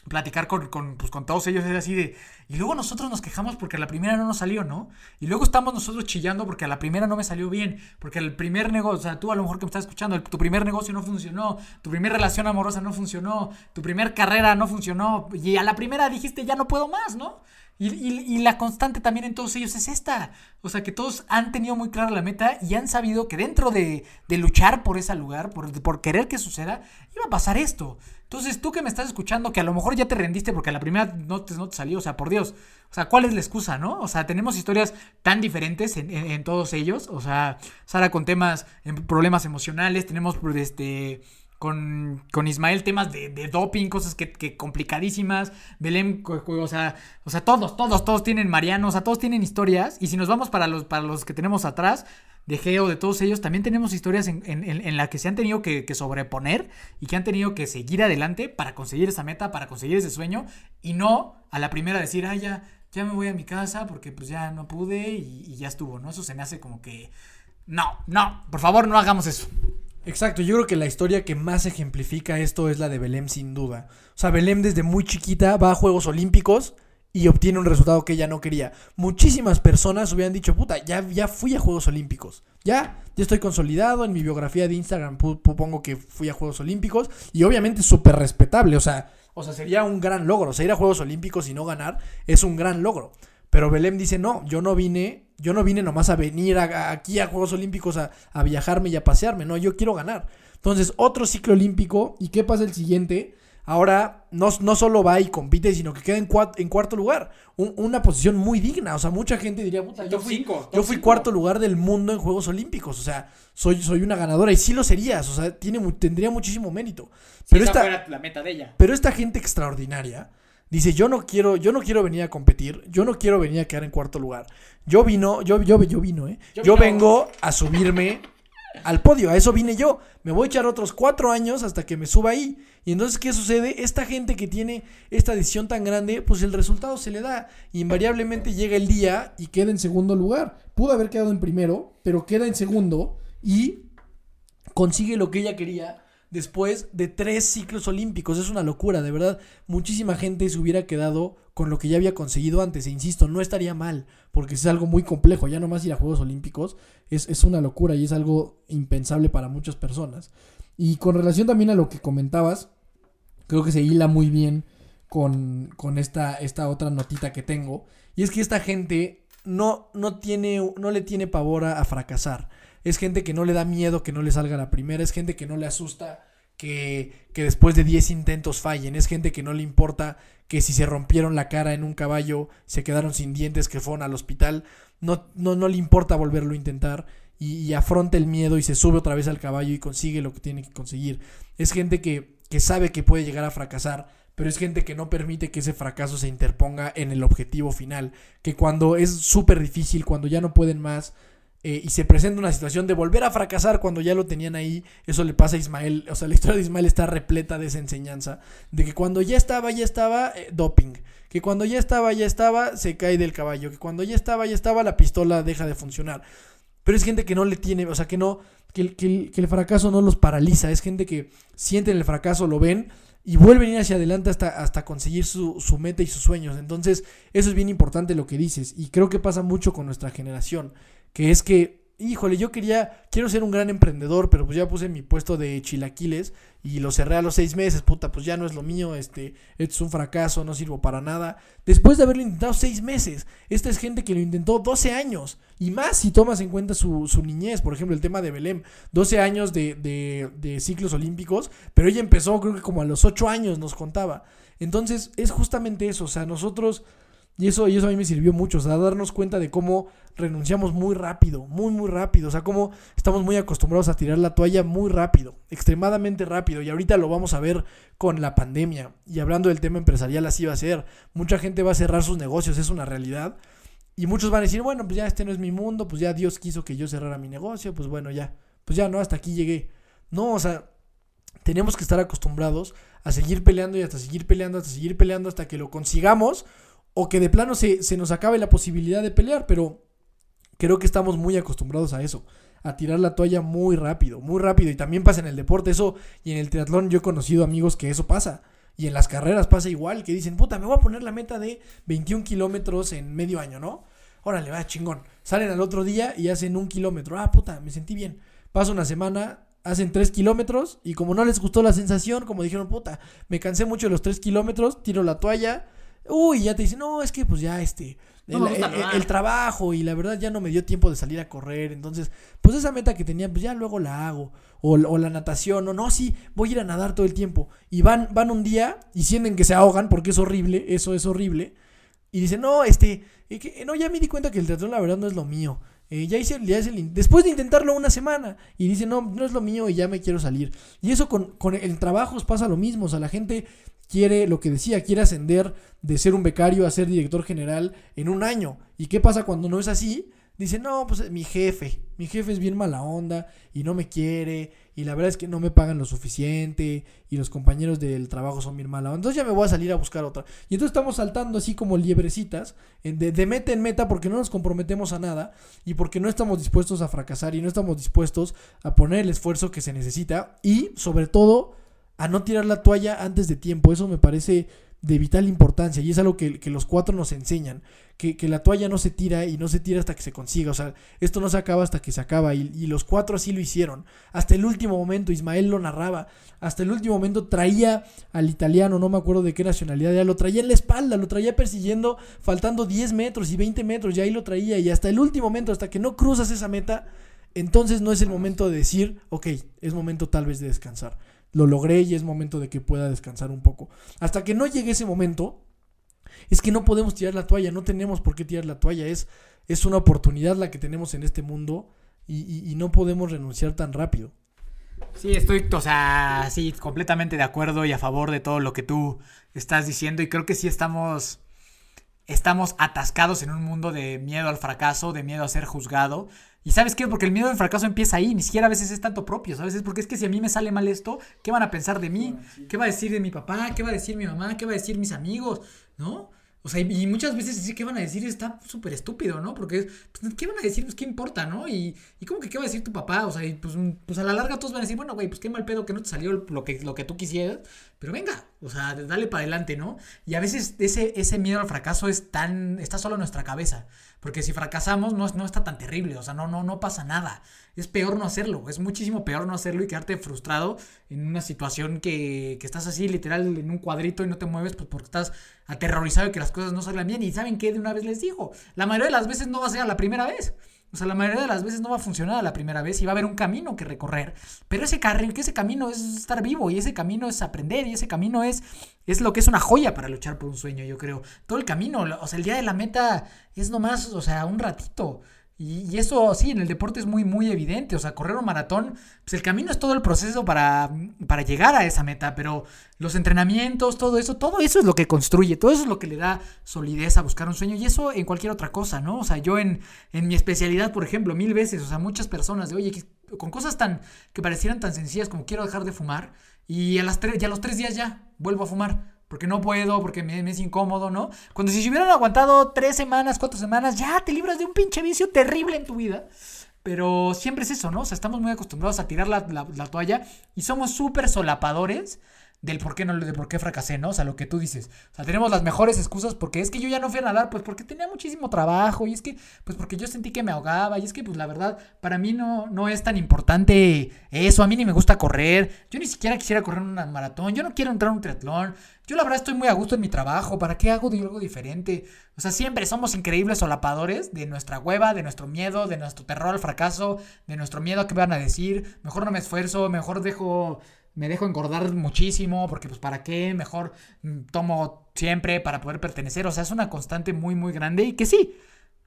platicar con, con, pues, con todos ellos es así de... Y luego nosotros nos quejamos porque a la primera no nos salió, ¿no? Y luego estamos nosotros chillando porque a la primera no me salió bien, porque el primer negocio, o sea, tú a lo mejor que me estás escuchando, tu primer negocio no funcionó, tu primera relación amorosa no funcionó, tu primer carrera no funcionó, y a la primera dijiste ya no puedo más, ¿no? Y, y- y la constante también en todos ellos es esta. O sea, que todos han tenido muy clara la meta y han sabido que dentro de, de luchar por ese lugar, por, querer que suceda, iba a pasar esto. Entonces, tú que me estás escuchando, que a lo mejor ya te rendiste porque a la primera no te, no te salió, o sea, por Dios. O sea, ¿cuál es la excusa, no? O sea, tenemos historias tan diferentes en, en- en todos ellos. O sea, Sara con temas, en problemas emocionales, tenemos este con, con Ismael temas de, de doping, cosas que, que complicadísimas. Belén, o sea, o sea, todos, todos, todos tienen Mariano, o sea, todos tienen historias. Y si nos vamos para los, para los que tenemos atrás, de Geo, de todos ellos, también tenemos historias en, en, en, en la que se han tenido que, que sobreponer y que han tenido que seguir adelante para conseguir esa meta, para conseguir ese sueño. Y no a la primera decir, ah, ya, ya me voy a mi casa porque pues ya no pude y ya estuvo, ¿no? Eso se me hace como que... No, no, por favor, no hagamos eso. Exacto, yo creo que la historia que más ejemplifica esto es la de Belém sin duda. O sea, Belém desde muy chiquita va a Juegos Olímpicos y obtiene un resultado que ella no quería. Muchísimas personas hubieran dicho, puta, ya, ya fui a Juegos Olímpicos. Ya, ya estoy consolidado. En mi biografía de Instagram pongo que fui a Juegos Olímpicos. Y obviamente es súper respetable. O sea, o sea, sería un gran logro. O sea, ir a Juegos Olímpicos y no ganar es un gran logro. Pero Belém dice, no, yo no vine, yo no vine nomás a venir a- a- aquí a Juegos Olímpicos a, a viajarme y a pasearme, no, yo quiero ganar. Entonces, otro ciclo olímpico, ¿y qué pasa el siguiente? Ahora no, no solo va y compite, sino que queda en, cua- en cuarto lugar. Un- una posición muy digna. O sea, mucha gente diría, puta, yo fui, cinco, yo fui cinco. cuarto lugar del mundo en Juegos Olímpicos. O sea, soy, soy una ganadora y sí lo serías. O sea, tiene, tendría muchísimo mérito. Pero esta, la meta de ella. pero esta gente extraordinaria dice, yo no quiero, yo no quiero venir a competir, yo no quiero venir a quedar en cuarto lugar. Yo vino, yo, yo, yo vino, eh. Yo Yo, vino. vengo a subirme al podio, a eso vine yo. Me voy a echar otros cuatro años hasta que me suba ahí. Y entonces, ¿qué sucede? Esta gente que tiene esta decisión tan grande, pues el resultado se le da. Invariablemente llega el día y queda en segundo lugar. Pudo haber quedado en primero, pero queda en segundo y consigue lo que ella quería después de tres ciclos olímpicos. Es una locura, de verdad. Muchísima gente se hubiera quedado con lo que ya había conseguido antes. E insisto, no estaría mal, porque es algo muy complejo. Ya nomás ir a Juegos Olímpicos es, es una locura y es algo impensable para muchas personas. Y con relación también a lo que comentabas, creo que se hila muy bien con, con esta, esta otra notita que tengo. Y es que esta gente no, no, tiene, no le tiene pavor a, a fracasar. Es gente que no le da miedo que no le salga la primera. Es gente que no le asusta que, que después de 10 intentos fallen. Es gente que no le importa que si se rompieron la cara en un caballo, se quedaron sin dientes, que fueron al hospital. No, no, no le importa volverlo a intentar. Y, afronta el miedo y se sube otra vez al caballo y consigue lo que tiene que conseguir. Es gente que, que sabe que puede llegar a fracasar, pero es gente que no permite que ese fracaso se interponga en el objetivo final. Que cuando es súper difícil, cuando ya no pueden más, eh, y se presenta una situación de volver a fracasar cuando ya lo tenían ahí, eso le pasa a Ismael, o sea, la historia de Ismael está repleta de esa enseñanza, de que cuando ya estaba, ya estaba, eh, doping, que cuando ya estaba, ya estaba, se cae del caballo, que cuando ya estaba, ya estaba, la pistola deja de funcionar. Pero es gente que no le tiene, o sea, que no, que, que que el fracaso no los paraliza, es gente que sienten el fracaso, lo ven y vuelven a ir hacia adelante hasta, hasta conseguir su, su meta y sus sueños. Entonces, eso es bien importante lo que dices. Y creo que pasa mucho con nuestra generación. Que es que, híjole, yo quería, quiero ser un gran emprendedor, pero pues ya puse mi puesto de chilaquiles y lo cerré a los seis meses, puta, pues ya no es lo mío, este, es un fracaso, no sirvo para nada. Después de haberlo intentado seis meses, esta es gente que lo intentó 12 años y más si tomas en cuenta su, su niñez, por ejemplo, el tema de Belém, 12 años de, de, de ciclos olímpicos, pero ella empezó creo que como a los 8 años nos contaba. Entonces es justamente eso, o sea, nosotros... Y eso, y eso a mí me sirvió mucho, o sea, darnos cuenta de cómo renunciamos muy rápido, muy, muy rápido, o sea, cómo estamos muy acostumbrados a tirar la toalla muy rápido, extremadamente rápido, y ahorita lo vamos a ver con la pandemia, y hablando del tema empresarial, así va a ser, mucha gente va a cerrar sus negocios, es una realidad, y muchos van a decir, bueno, pues ya este no es mi mundo, pues ya Dios quiso que yo cerrara mi negocio, pues bueno, ya, pues ya no, hasta aquí llegué. No, o sea, tenemos que estar acostumbrados a seguir peleando y hasta seguir peleando, hasta seguir peleando hasta que lo consigamos o que de plano se, se nos acabe la posibilidad de pelear, pero creo que estamos muy acostumbrados a eso, a tirar la toalla muy rápido, muy rápido y también pasa en el deporte eso y en el triatlón yo he conocido amigos que eso pasa. Y en las carreras pasa igual, que dicen, puta, me voy a poner la meta de 21 kilómetros en medio año, ¿no? Órale, va, chingón. Salen al otro día y hacen un kilómetro. Ah, puta, me sentí bien. Pasa una semana, hacen 3 kilómetros y como no les gustó la sensación, como dijeron, puta, me cansé mucho de los 3 kilómetros, tiro la toalla. Uy, ya te dicen, no, es que pues ya este, No el, trabajo y la verdad ya no me dio tiempo de salir a correr, entonces, pues esa meta que tenía, pues ya luego la hago. O, o la natación, o no, sí, voy a ir a nadar todo el tiempo. Y van, van un día y sienten que se ahogan porque es horrible, eso es horrible. Y dicen, no, este, eh, que- no, ya me di cuenta que el triatlón la verdad no es lo mío. Eh, ya hice, ya hice el después de intentarlo una semana y dicen, no, no es lo mío y ya me quiero salir. Y eso con, con el trabajo pasa lo mismo, o sea, la gente quiere, lo que decía, quiere ascender de ser un becario a ser director general en un año. ¿Y qué pasa cuando no es así? Dice, no, pues mi jefe, mi jefe es bien mala onda y no me quiere y la verdad es que no me pagan lo suficiente y los compañeros del trabajo son bien mala onda. Entonces ya me voy a salir a buscar otra. Y entonces estamos saltando así como liebrecitas, de, de meta en meta porque no nos comprometemos a nada y porque no estamos dispuestos a fracasar y no estamos dispuestos a poner el esfuerzo que se necesita y sobre todo a no tirar la toalla antes de tiempo. Eso me parece de vital importancia y es algo que, que los cuatro nos enseñan, que, que la toalla no se tira y no se tira hasta que se consiga, o sea, esto no se acaba hasta que se acaba y, y los cuatro así lo hicieron, hasta el último momento, Ismael lo narraba, hasta el último momento traía al italiano, no me acuerdo de qué nacionalidad era, lo traía en la espalda, lo traía persiguiendo, faltando 10 metros y 20 metros, y ahí lo traía y hasta el último momento, hasta que no cruzas esa meta, entonces no es el momento de decir, ok, es momento tal vez de descansar. Lo logré y es momento de que pueda descansar un poco. Hasta que no llegue ese momento, es que no podemos tirar la toalla, no tenemos por qué tirar la toalla, es, es una oportunidad la que tenemos en este mundo y, y- y no podemos renunciar tan rápido. Sí, estoy, o sea, sí, completamente de acuerdo y a favor de todo lo que tú estás diciendo y creo que sí estamos, estamos atascados en un mundo de miedo al fracaso, de miedo a ser juzgado. ¿Y sabes qué? Porque el miedo al fracaso empieza ahí, ni siquiera a veces es tanto propio, ¿sabes? Es porque es que si a mí me sale mal esto, ¿qué van a pensar de mí? ¿Qué va a decir de mi papá? ¿Qué va a decir mi mamá? ¿Qué va a decir mis amigos? ¿No? O sea, y muchas veces decir qué van a decir está súper estúpido, ¿no? Porque, pues, ¿qué van a decir? Pues, ¿qué importa, no? Y, y ¿cómo que qué va a decir tu papá? O sea, y pues, pues a la larga todos van a decir, bueno, güey, pues qué mal pedo que no te salió lo que, lo que tú quisieras, pero venga, o sea, dale para adelante, ¿no? Y a veces ese, ese miedo al fracaso es tan, está solo en nuestra cabeza, porque si fracasamos no, no está tan terrible, o sea, no, no, no pasa nada. Es peor no hacerlo, es muchísimo peor no hacerlo y quedarte frustrado en una situación que, que estás así literal en un cuadrito y no te mueves pues porque estás aterrorizado de que las cosas no salgan bien. Y ¿saben qué? De una vez les digo, la mayoría de las veces no va a ser la primera vez. O sea, la mayoría de las veces no va a funcionar a la primera vez y va a haber un camino que recorrer. Pero ese, carril, que ese camino es estar vivo y ese camino es aprender y ese camino es, es lo que es una joya para luchar por un sueño, yo creo. Todo el camino, o sea, el día de la meta es nomás, o sea, un ratito. Y, eso sí, en el deporte es muy, muy evidente. O sea, correr un maratón, pues el camino es todo el proceso para, para llegar a esa meta, pero los entrenamientos, todo eso, todo eso es lo que construye, todo eso es lo que le da solidez a buscar un sueño y eso en cualquier otra cosa, ¿no? O sea, yo en, en mi especialidad, por ejemplo, mil veces, o sea, muchas personas de, oye, con cosas tan que parecieran tan sencillas como quiero dejar de fumar y a, las tres, y a los tres días ya vuelvo a fumar. Porque no puedo, porque me, me es incómodo, ¿no? Cuando si se hubieran aguantado tres semanas, cuatro semanas, ya te libras de un pinche vicio terrible en tu vida. Pero siempre es eso, ¿no? O sea, estamos muy acostumbrados a tirar la, la- la toalla y somos súper solapadores del por qué no, de por qué fracasé, ¿no? O sea, lo que tú dices. O sea, tenemos las mejores excusas porque es que yo ya no fui a nadar, pues porque tenía muchísimo trabajo y es que, pues porque yo sentí que me ahogaba y es que, pues la verdad, para mí no, no es tan importante eso. A mí ni me gusta correr. Yo ni siquiera quisiera correr una maratón. Yo no quiero entrar a un triatlón. Yo la verdad estoy muy a gusto en mi trabajo. ¿Para qué hago de algo diferente? O sea, siempre somos increíbles solapadores de nuestra hueva, de nuestro miedo, de nuestro terror al fracaso, de nuestro miedo a qué van a decir. Mejor no me esfuerzo, mejor dejo me dejo engordar muchísimo porque pues para qué, mejor mm, tomo siempre para poder pertenecer, o sea, es una constante muy muy grande y que sí,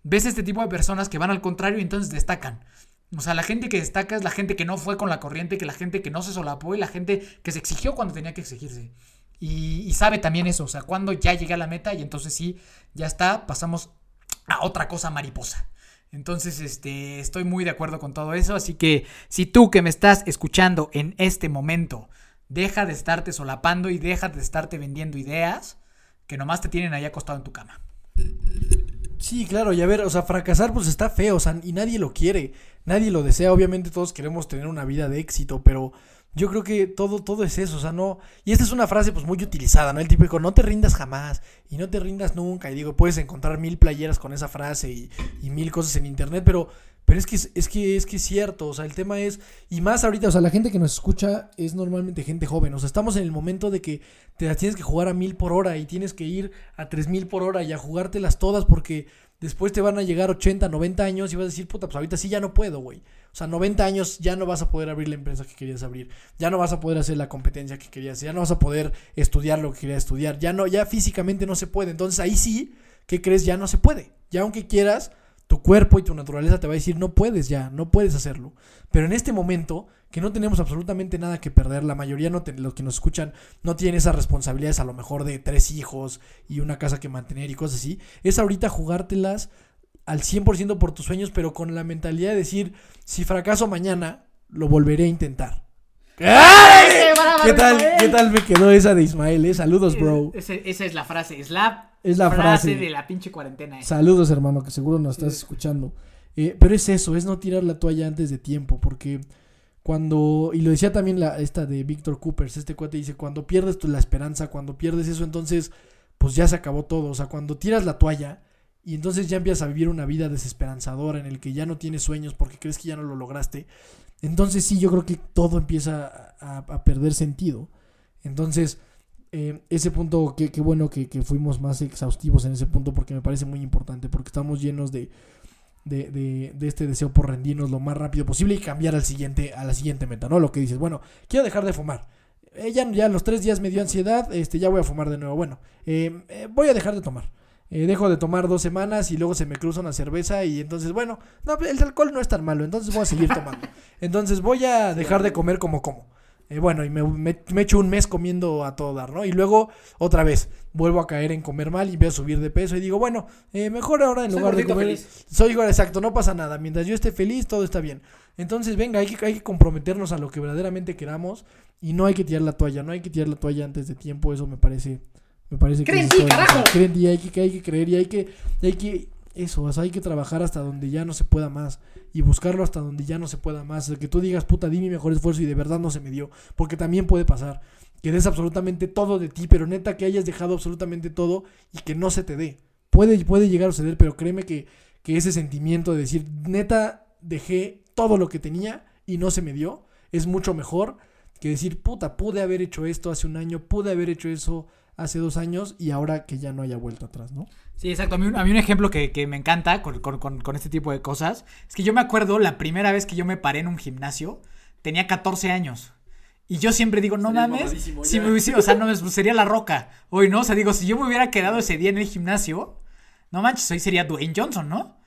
ves este tipo de personas que van al contrario y entonces destacan. O sea, la gente que destaca es la gente que no fue con la corriente, que la gente que no se solapó y la gente que se exigió cuando tenía que exigirse. Y, y sabe también eso, o sea, cuando ya llegué a la meta y entonces sí, ya está, pasamos a otra cosa mariposa. Entonces, este, estoy muy de acuerdo con todo eso. Así que si tú que me estás escuchando en este momento, deja de estarte solapando y deja de estarte vendiendo ideas que nomás te tienen ahí acostado en tu cama. Sí, claro, y a ver, o sea, fracasar pues está feo, o sea, y nadie lo quiere, nadie lo desea, obviamente todos queremos tener una vida de éxito, pero yo creo que todo, todo es eso, o sea, no, y esta es una frase pues muy utilizada, ¿no? El típico, no te rindas jamás, y no te rindas nunca, y digo, puedes encontrar mil playeras con esa frase y, y mil cosas en internet, pero, Pero es que es, que es que es cierto, o sea, el tema es y más ahorita, o sea, la gente que nos escucha es normalmente gente joven, o sea, estamos en el momento de que te las tienes que jugar a mil por hora y tienes que ir a tres mil por hora y a jugártelas todas porque después te van a llegar 80, 90 años y vas a decir, puta, pues ahorita sí ya no puedo, güey. O sea, 90 años ya no vas a poder abrir la empresa que querías abrir, ya no vas a poder hacer la competencia que querías, ya no vas a poder estudiar lo que querías estudiar, ya no, ya físicamente no se puede. Entonces ahí sí, ¿qué crees? Ya no se puede. Ya aunque quieras, tu cuerpo y tu naturaleza te va a decir, no puedes ya, no puedes hacerlo. Pero en este momento, que no tenemos absolutamente nada que perder, la mayoría no te- los que nos escuchan no tienen esas responsabilidades a lo mejor de tres hijos y una casa que mantener y cosas así, es ahorita jugártelas al 100% por tus sueños, pero con la mentalidad de decir, si fracaso mañana, lo volveré a intentar. ¿Qué tal, ¿Qué tal me quedó esa de Ismael? eh? Saludos, bro. Esa es la frase, es la, Es la frase. de la pinche cuarentena. eh. Saludos, hermano, que seguro nos estás escuchando. Eh, pero es eso, es no tirar la toalla antes de tiempo, porque cuando, y lo decía también la, esta de Víctor Coopers, este cuate dice, cuando pierdes tu, la esperanza, cuando pierdes eso, entonces, pues ya se acabó todo. O sea, cuando tiras la toalla y entonces ya empiezas a vivir una vida desesperanzadora en el que ya no tienes sueños porque crees que ya no lo lograste, entonces sí, yo creo que todo empieza a, a perder sentido. Entonces, eh, ese punto, qué qué bueno que, que fuimos más exhaustivos en ese punto porque me parece muy importante, porque estamos llenos de, de, de- de este deseo por rendirnos lo más rápido posible y cambiar al siguiente, a la siguiente meta, ¿no? Lo que dices, bueno, quiero dejar de fumar. Eh, ya, ya los tres días me dio ansiedad, este, ya voy a fumar de nuevo. Bueno, eh, eh, voy a dejar de tomar. Eh, dejo de tomar dos semanas y luego se me cruza una cerveza y entonces, bueno, no, el alcohol no es tan malo, entonces voy a seguir tomando. Entonces voy a dejar de comer como como. Eh, bueno, y me, me, me echo un mes comiendo a todo dar, ¿no? Y luego, otra vez, vuelvo a caer en comer mal y a subir de peso y digo, bueno, eh, mejor ahora en Soy lugar de comer... feliz. Soy igual, exacto, no pasa nada. Mientras yo esté feliz, todo está bien. Entonces, venga, hay que, hay que comprometernos a lo que verdaderamente queramos y no hay que tirar la toalla, no hay que tirar la toalla antes de tiempo, eso me parece... Me parece que, hay que creer y hay que, hay que, eso, o sea, hay que trabajar hasta donde ya no se pueda más y buscarlo hasta donde ya no se pueda más. El que tú digas, puta, di mi mejor esfuerzo y de verdad no se me dio, porque también puede pasar que des absolutamente todo de ti, pero neta que hayas dejado absolutamente todo y que no se te dé. Puede, puede llegar a suceder, pero créeme que, que ese sentimiento de decir, neta, dejé todo lo que tenía y no se me dio, es mucho mejor que decir, puta, pude haber hecho esto hace un año, pude haber hecho eso hace dos años y ahora que ya no haya vuelta atrás, ¿no? Sí, exacto. A mí, un- a mí un ejemplo que, que me encanta con, con- con- con este tipo de cosas es que yo me acuerdo la primera vez que yo me paré en un gimnasio, tenía 14 años. Y yo siempre digo, no mames, si me hubiese- o sea, no, pues, sería la roca. Hoy, ¿no? O sea, digo, si yo me hubiera quedado ese día en el gimnasio, no manches, hoy sería Dwayne Johnson, ¿no?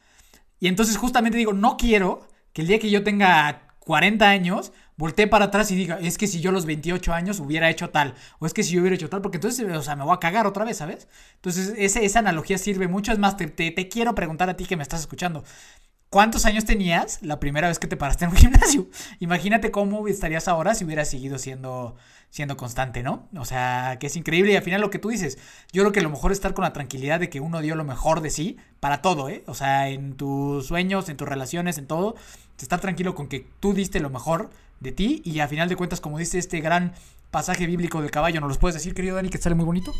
Y entonces justamente digo, no quiero que el día que yo tenga 40 años, voltee para atrás y diga, es que si yo a los 28 años hubiera hecho tal, o es que si yo hubiera hecho tal, porque entonces, o sea, me voy a cagar otra vez, ¿sabes? Entonces, esa analogía sirve mucho. Es más, te, te- te quiero preguntar a ti que me estás escuchando. ¿Cuántos años tenías la primera vez que te paraste en un gimnasio? Imagínate cómo estarías ahora si hubieras seguido siendo, siendo constante, ¿no? O sea, que es increíble y al final lo que tú dices, yo creo que lo mejor es estar con la tranquilidad de que uno dio lo mejor de sí para todo, ¿eh? O sea, en tus sueños, en tus relaciones, en todo, estar tranquilo con que tú diste lo mejor de ti y al final de cuentas, como dice este gran pasaje bíblico del caballo, ¿nos los puedes decir, querido Dani, que te sale muy bonito?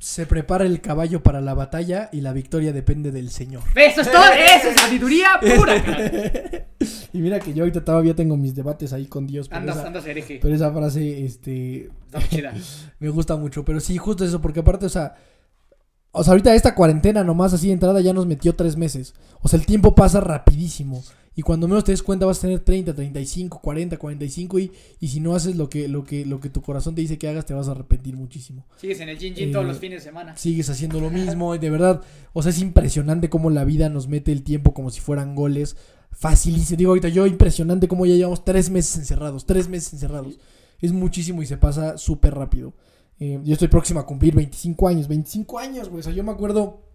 Se prepara el caballo para la batalla y la victoria depende del Señor. Eso es todo, eso es sabiduría pura. Y mira que yo ahorita todavía tengo mis debates ahí con Dios, pero, Andas, esa, andas hereje. pero esa frase, este, Está muy chida. me gusta mucho. Pero sí, justo eso, porque aparte, o sea, o sea, ahorita esta cuarentena nomás así de entrada ya nos metió tres meses. O sea, el tiempo pasa rapidísimo. Y cuando menos te des cuenta vas a tener 30, 35, 40, 45 y, y si no haces lo que, lo, que, lo que tu corazón te dice que hagas, te vas a arrepentir muchísimo. Sigues en el gin todos los fines de semana. sigues haciendo lo mismo y de verdad, o sea, es impresionante cómo la vida nos mete el tiempo como si fueran goles. Facilísimo, digo ahorita yo, impresionante cómo ya llevamos tres meses encerrados, tres meses encerrados. Es muchísimo y se pasa súper rápido. Eh, yo estoy próximo a cumplir 25 años, 25 años, güey. O sea, yo me acuerdo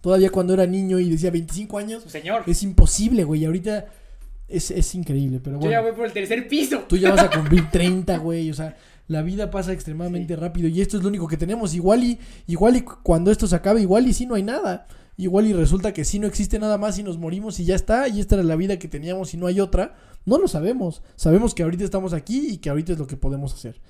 todavía cuando era niño y decía 25 años. Señor, Es imposible, güey. y Ahorita es, es increíble, pero bueno. voy por el tercer piso. Tú ya vas a cumplir 30, güey. O sea, la vida pasa extremadamente rápido y esto es lo único que tenemos. Igual y, igual y cuando esto se acabe, igual y sí no hay nada. Igual y resulta que sí no existe nada más y nos morimos y ya está. Y esta era la vida que teníamos y no hay otra. No lo sabemos. Sabemos que ahorita estamos aquí y que ahorita es lo que podemos hacer.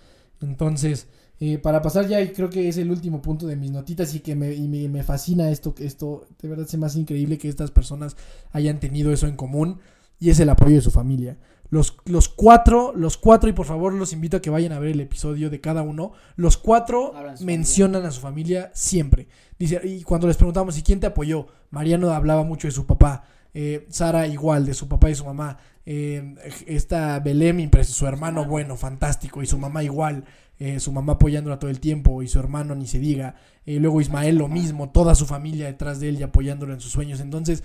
Entonces, eh, para pasar ya, y creo que es el último punto de mis notitas y que me, y me, me fascina esto, que esto, de verdad se me hace increíble que estas personas hayan tenido eso en común y es el apoyo de su familia. Los, los cuatro, los cuatro, y por favor los invito a que vayan a ver el episodio de cada uno. Los cuatro mencionan a su familia siempre. Dice, y cuando les preguntamos, ¿y quién te apoyó? Mariano hablaba mucho de su papá. eh, Sara igual, de su papá y su mamá. Eh, esta Belém, su hermano, bueno, fantástico. Y su mamá igual. eh, su mamá apoyándola todo el tiempo. Y su hermano ni se diga. eh, luego Ismael lo mismo. Toda su familia detrás de él y apoyándolo en sus sueños. Entonces,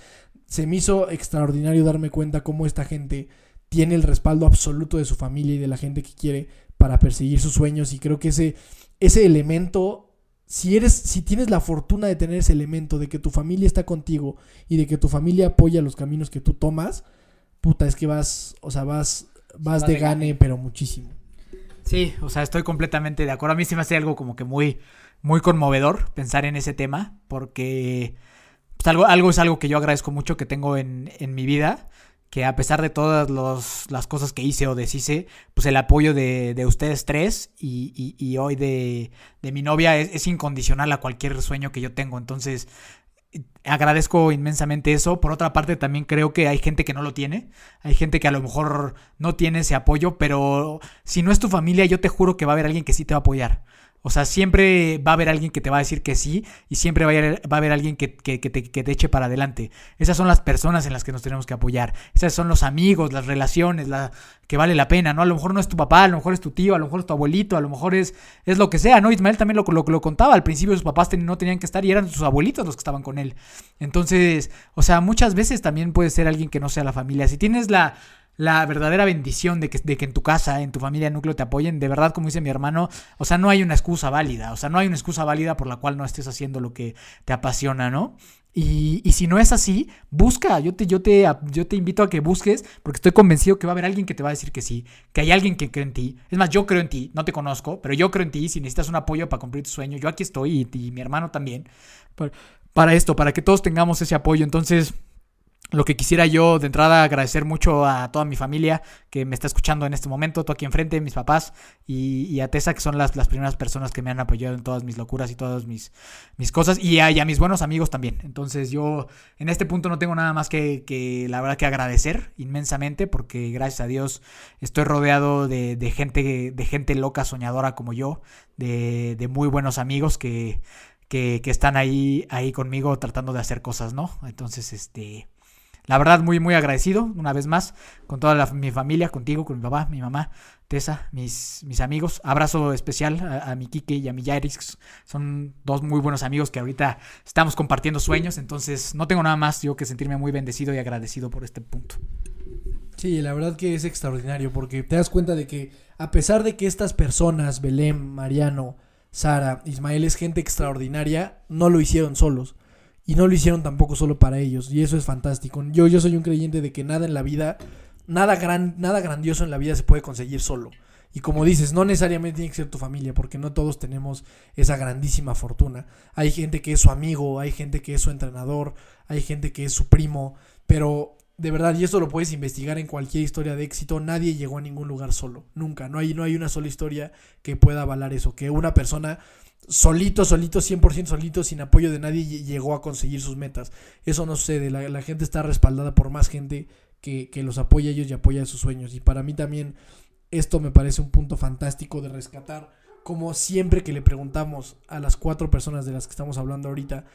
se me hizo extraordinario darme cuenta cómo esta gente tiene el respaldo absoluto de su familia y de la gente que quiere para perseguir sus sueños y creo que ese ese elemento si eres si tienes la fortuna de tener ese elemento de que tu familia está contigo y de que tu familia apoya los caminos que tú tomas, puta, es que vas, o sea, vas vas Vas de de gane, pero muchísimo. Sí, o sea, estoy completamente de acuerdo. A mí se me hace algo como que muy, muy conmovedor pensar en ese tema, porque pues, algo, algo es algo que yo agradezco mucho que tengo en, en mi vida, que a pesar de todas los- las cosas que hice o deshice, pues el apoyo de, de ustedes tres y, y- y hoy de, de mi novia es, es incondicional a cualquier sueño que yo tengo. Entonces, agradezco inmensamente eso. Por otra parte, también creo que hay gente que no lo tiene. Hay gente que a lo mejor no tiene ese apoyo, pero si no es tu familia, yo te juro que va a haber alguien que sí te va a apoyar. O sea, siempre va a haber alguien que te va a decir que sí y siempre va a haber, va a haber alguien que, te, eche para adelante. Esas son las personas en las que nos tenemos que apoyar. Esas son los amigos, las relaciones, la, que vale la pena, ¿no? A lo mejor no es tu papá, a lo mejor es tu tío, a lo mejor es tu abuelito, a lo mejor es, es lo que sea, ¿no? Ismael también lo, lo, contaba. Al principio sus papás no tenían que estar y eran sus abuelitos los que estaban con él. Entonces, o sea, muchas veces también puede ser alguien que no sea la familia. Si tienes la, la verdadera bendición de que, de que en tu casa, en tu familia núcleo te apoyen, de verdad, como dice mi hermano, o sea, no hay una excusa válida, o sea, no hay una excusa válida por la cual no estés haciendo lo que te apasiona, ¿no? Y, y si no es así, busca, yo te, yo, te, yo te invito a que busques, porque estoy convencido que va a haber alguien que te va a decir que sí, que hay alguien que cree en ti. Es más, yo creo en ti, no te conozco, pero yo creo en ti, si necesitas un apoyo para cumplir tu sueño, yo aquí estoy y, y mi hermano también, para, para esto, para que todos tengamos ese apoyo. Entonces, lo que quisiera yo de entrada agradecer mucho a toda mi familia que me está escuchando en este momento, tú aquí enfrente, mis papás y, a Tessa, que son las, las primeras personas que me han apoyado en todas mis locuras y todas mis, mis cosas, y a, y a mis buenos amigos también. Entonces yo en este punto no tengo nada más que, que la verdad que agradecer inmensamente, porque gracias a Dios estoy rodeado de, de gente, de gente loca, soñadora como yo, de, de muy buenos amigos que, que, que están ahí, ahí conmigo tratando de hacer cosas, ¿no? Entonces, este... La verdad, muy, muy agradecido, una vez más, con toda mi familia, contigo, con mi papá, mi mamá, Tessa, mis, mis amigos. Abrazo especial a, mi Kike y a mi Yairix. Son dos muy buenos amigos que ahorita estamos compartiendo sueños. Entonces, no tengo nada más yo que sentirme muy bendecido y agradecido por este punto. Sí, la verdad que es extraordinario porque te das cuenta de que a pesar de que estas personas, Belén, Mariano, Sara, Ismael es gente extraordinaria, no lo hicieron solos. Y no lo hicieron tampoco solo para ellos. Y eso es fantástico. Yo, yo soy un creyente de que nada en la vida, nada, gran, nada grandioso en la vida se puede conseguir solo. Y como dices, no necesariamente tiene que ser tu familia, porque no todos tenemos esa grandísima fortuna. Hay gente que es su amigo, hay gente que es su entrenador, hay gente que es su primo, pero de verdad, y esto lo puedes investigar en cualquier historia de éxito, nadie llegó a ningún lugar solo, nunca. No hay, no hay una sola historia que pueda avalar eso, que una persona solito, solito, 100% solito, sin apoyo de nadie, lle- llegó a conseguir sus metas. Eso no sucede, la, la gente está respaldada por más gente que, que los apoya a ellos y apoya sus sueños. Y para mí también esto me parece un punto fantástico de rescatar, como siempre que le preguntamos a las cuatro personas de las que estamos hablando ahorita,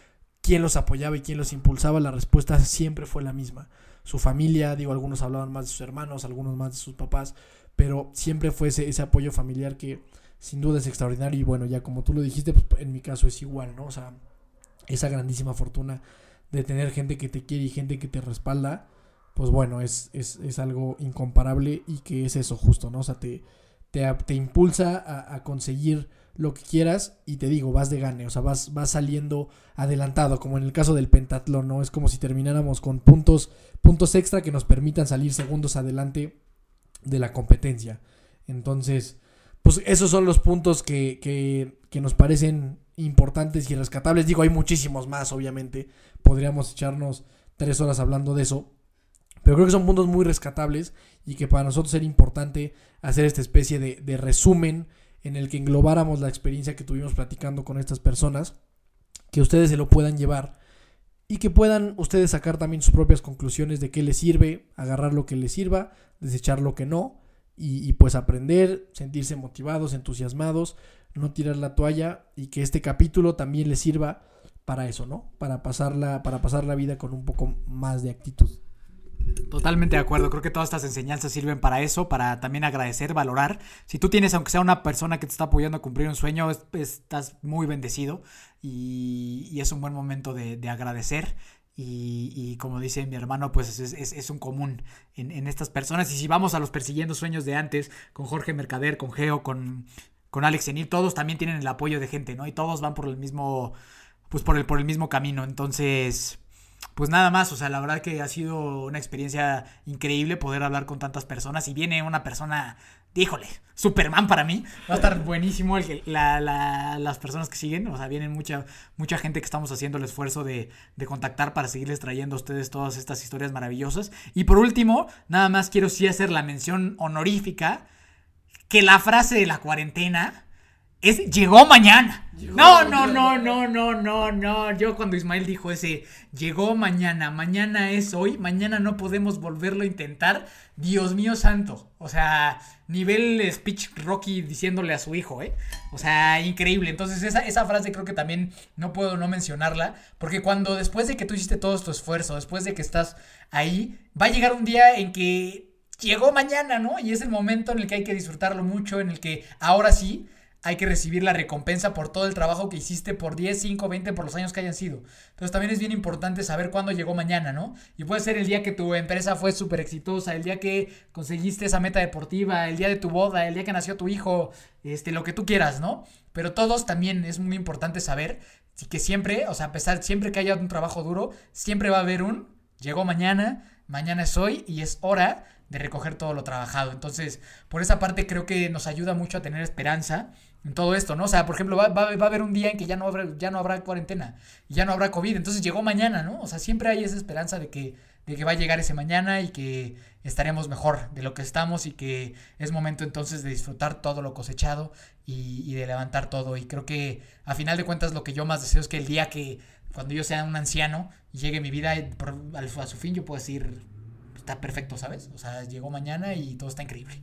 quién los apoyaba y quién los impulsaba, la respuesta siempre fue la misma. Su familia, digo, algunos hablaban más de sus hermanos, algunos más de sus papás, pero siempre fue ese, ese apoyo familiar que sin duda es extraordinario y bueno, ya como tú lo dijiste, pues en mi caso es igual, ¿no? O sea, esa grandísima fortuna de tener gente que te quiere y gente que te respalda, pues bueno, es, es, es algo incomparable y que es eso justo, ¿no? O sea, te, te, te impulsa a, a conseguir lo que quieras y te digo, vas de gane, o sea, vas, vas saliendo adelantado, como en el caso del pentatlón, ¿no? Es como si termináramos con puntos, puntos extra que nos permitan salir segundos adelante de la competencia. Entonces, pues esos son los puntos que, que, que nos parecen importantes y rescatables. Digo, hay muchísimos más, obviamente. Podríamos echarnos tres horas hablando de eso. Pero creo que son puntos muy rescatables y que para nosotros era importante hacer esta especie de, de resumen en el que englobáramos la experiencia que tuvimos platicando con estas personas, que ustedes se lo puedan llevar y que puedan ustedes sacar también sus propias conclusiones de qué les sirve, agarrar lo que les sirva, desechar lo que no y, pues aprender, sentirse motivados, entusiasmados, no tirar la toalla y que este capítulo también les sirva para eso, ¿no? Para pasarla, para pasar la vida con un poco más de actitud. Totalmente de acuerdo, creo que todas estas enseñanzas sirven para eso, para también agradecer, valorar. Si tú tienes, aunque sea una persona que te está apoyando a cumplir un sueño, es- estás muy bendecido y, es un buen momento de agradecer. Y, como dice mi hermano, pues es, es- es un común en, en estas personas. Y si vamos a los persiguiendo sueños de antes, con Jorge Mercader, con Geo, con, con Alex Enil, todos también tienen el apoyo de gente, ¿no? Y todos van por el mismo, pues por el, por el mismo camino. Entonces, pues nada más, o sea, la verdad que ha sido una experiencia increíble poder hablar con tantas personas. Y viene una persona, híjole, Superman para mí. Va a estar buenísimo el la- la- las personas que siguen. O sea, vienen mucha, mucha gente que estamos haciendo el esfuerzo de, de contactar para seguirles trayendo a ustedes todas estas historias maravillosas. Y por último, nada más quiero sí hacer la mención honorífica que la frase de la cuarentena es llegó mañana. no, no, no, no, no, no, no. Yo cuando Ismael dijo ese llegó mañana, mañana es hoy, mañana no podemos volverlo a intentar. Dios mío santo. O sea, nivel speech Rocky diciéndole a su hijo, ¿eh? O sea, increíble. Entonces esa, esa frase creo que también no puedo no mencionarla. Porque cuando después de que tú hiciste todo tu esfuerzo, después de que estás ahí, va a llegar un día en que llegó mañana, ¿no? Y es el momento en el que hay que disfrutarlo mucho, en el que ahora sí hay que recibir la recompensa por todo el trabajo que hiciste por 10, 5, 20, por los años que hayan sido. Entonces también es bien importante saber cuándo llegó mañana, ¿no? Y puede ser el día que tu empresa fue súper exitosa, el día que conseguiste esa meta deportiva, el día de tu boda, el día que nació tu hijo, este, lo que tú quieras, ¿no? Pero todos también es muy importante saber que siempre, o sea, a pesar, siempre que haya un trabajo duro, siempre va a haber un, llegó mañana, mañana es hoy y es hora de recoger todo lo trabajado. Entonces, por esa parte creo que nos ayuda mucho a tener esperanza en todo esto, ¿no? O sea, por ejemplo, va, va- va a haber un día en que ya no, habrá, ya no habrá cuarentena y ya no habrá COVID, entonces llegó mañana, ¿no? O sea, siempre hay esa esperanza de que, de que va a llegar ese mañana y que estaremos mejor de lo que estamos y que es momento entonces de disfrutar todo lo cosechado y, y de levantar todo. Y creo que a final de cuentas lo que yo más deseo es que el día que cuando yo sea un anciano llegue mi vida al- a su fin, yo puedo decir, está perfecto, ¿sabes? O sea, llegó mañana y todo está increíble.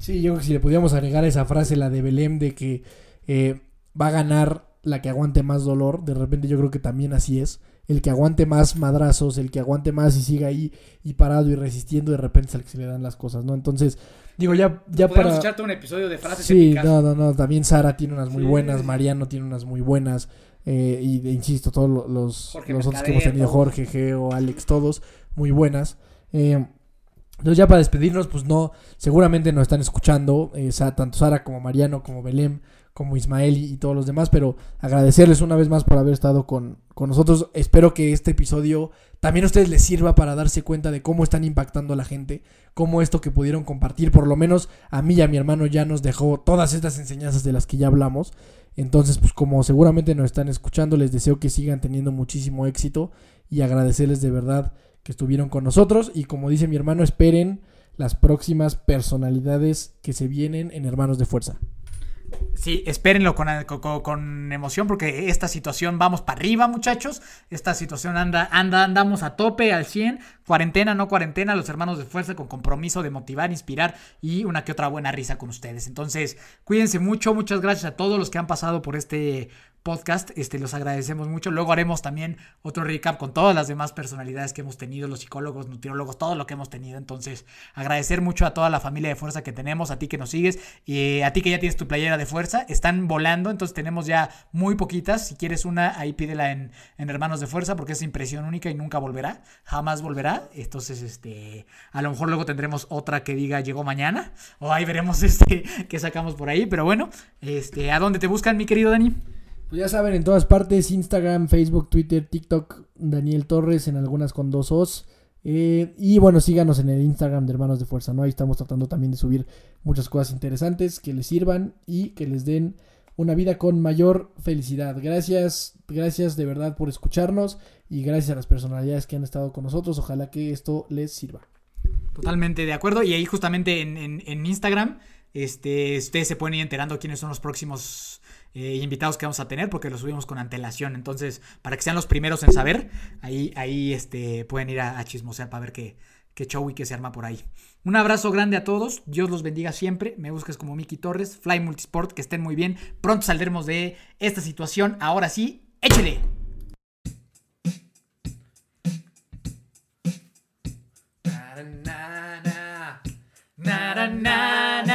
Sí, yo creo que si le pudiéramos agregar esa frase, la de Belém, de que eh, va a ganar la que aguante más dolor, de repente yo creo que también así es. El que aguante más madrazos, el que aguante más y siga ahí y parado y resistiendo, de repente es al que se le dan las cosas, ¿no? Entonces, digo, ya, ya para... echarte un episodio de frases Sí, no, no, no. También Sara tiene unas muy Sí, buenas. Mariano tiene unas muy buenas. eh, y de- insisto, todos lo- los, los otros que hemos tenido. Jorge, Geo, Alex, todos muy buenas. Eh, entonces ya para despedirnos, pues no, seguramente nos están escuchando, eh, tanto Sara como Mariano, como Belém, como Ismael y, y todos los demás, pero agradecerles una vez más por haber estado con, con nosotros. Espero que este episodio también a ustedes les sirva para darse cuenta de cómo están impactando a la gente, cómo esto que pudieron compartir, por lo menos a mí y a mi hermano ya nos dejó todas estas enseñanzas de las que ya hablamos. Entonces, pues como seguramente nos están escuchando, les deseo que sigan teniendo muchísimo éxito y agradecerles de verdad que estuvieron con nosotros. Y como dice mi hermano, esperen las próximas personalidades que se vienen en Hermanos de Fuerza. Sí, espérenlo con, con, con emoción porque esta situación vamos para arriba, muchachos. Esta situación anda, anda, andamos a tope al 100. Cuarentena, no cuarentena, los hermanos de fuerza con compromiso de motivar, inspirar y una que otra buena risa con ustedes. Entonces, cuídense mucho. Muchas gracias a todos los que han pasado por este podcast. Este, los agradecemos mucho. Luego haremos también otro recap con todas las demás personalidades que hemos tenido, los psicólogos, nutriólogos, todo lo que hemos tenido. Entonces, agradecer mucho a toda la familia de fuerza que tenemos, a ti que nos sigues y a ti que ya tienes tu playera de fuerza. Están volando, entonces tenemos ya muy poquitas. Si quieres una, ahí pídela en, en Hermanos de Fuerza porque es impresión única y nunca volverá. Jamás volverá. Entonces, este, a lo mejor luego tendremos otra que diga llegó mañana. O ahí veremos este que sacamos por ahí. Pero bueno, este, ¿a dónde te buscan, mi querido Dani? Pues ya saben, en todas partes, Instagram, Facebook, Twitter, TikTok, Daniel Torres, en algunas con dos O's. Eh, y bueno, síganos en el Instagram de Hermanos de Fuerza, ¿no? Ahí estamos tratando también de subir muchas cosas interesantes que les sirvan y que les den una vida con mayor felicidad. Gracias, gracias de verdad por escucharnos y gracias a las personalidades que han estado con nosotros. Ojalá que esto les sirva. Totalmente de acuerdo. Y ahí justamente en, en- en Instagram Este, ustedes se pueden ir enterando quiénes son los próximos eh, invitados que vamos a tener porque los subimos con antelación. Entonces, para que sean los primeros en saber, ahí, ahí este, pueden ir a, a chismosear para ver qué, qué show y qué se arma por ahí. Un abrazo grande a todos. Dios los bendiga siempre. Me busques como Miki Torres, Fly Multisport, que estén muy bien. Pronto saldremos de esta situación. Ahora sí, échele. Na, na,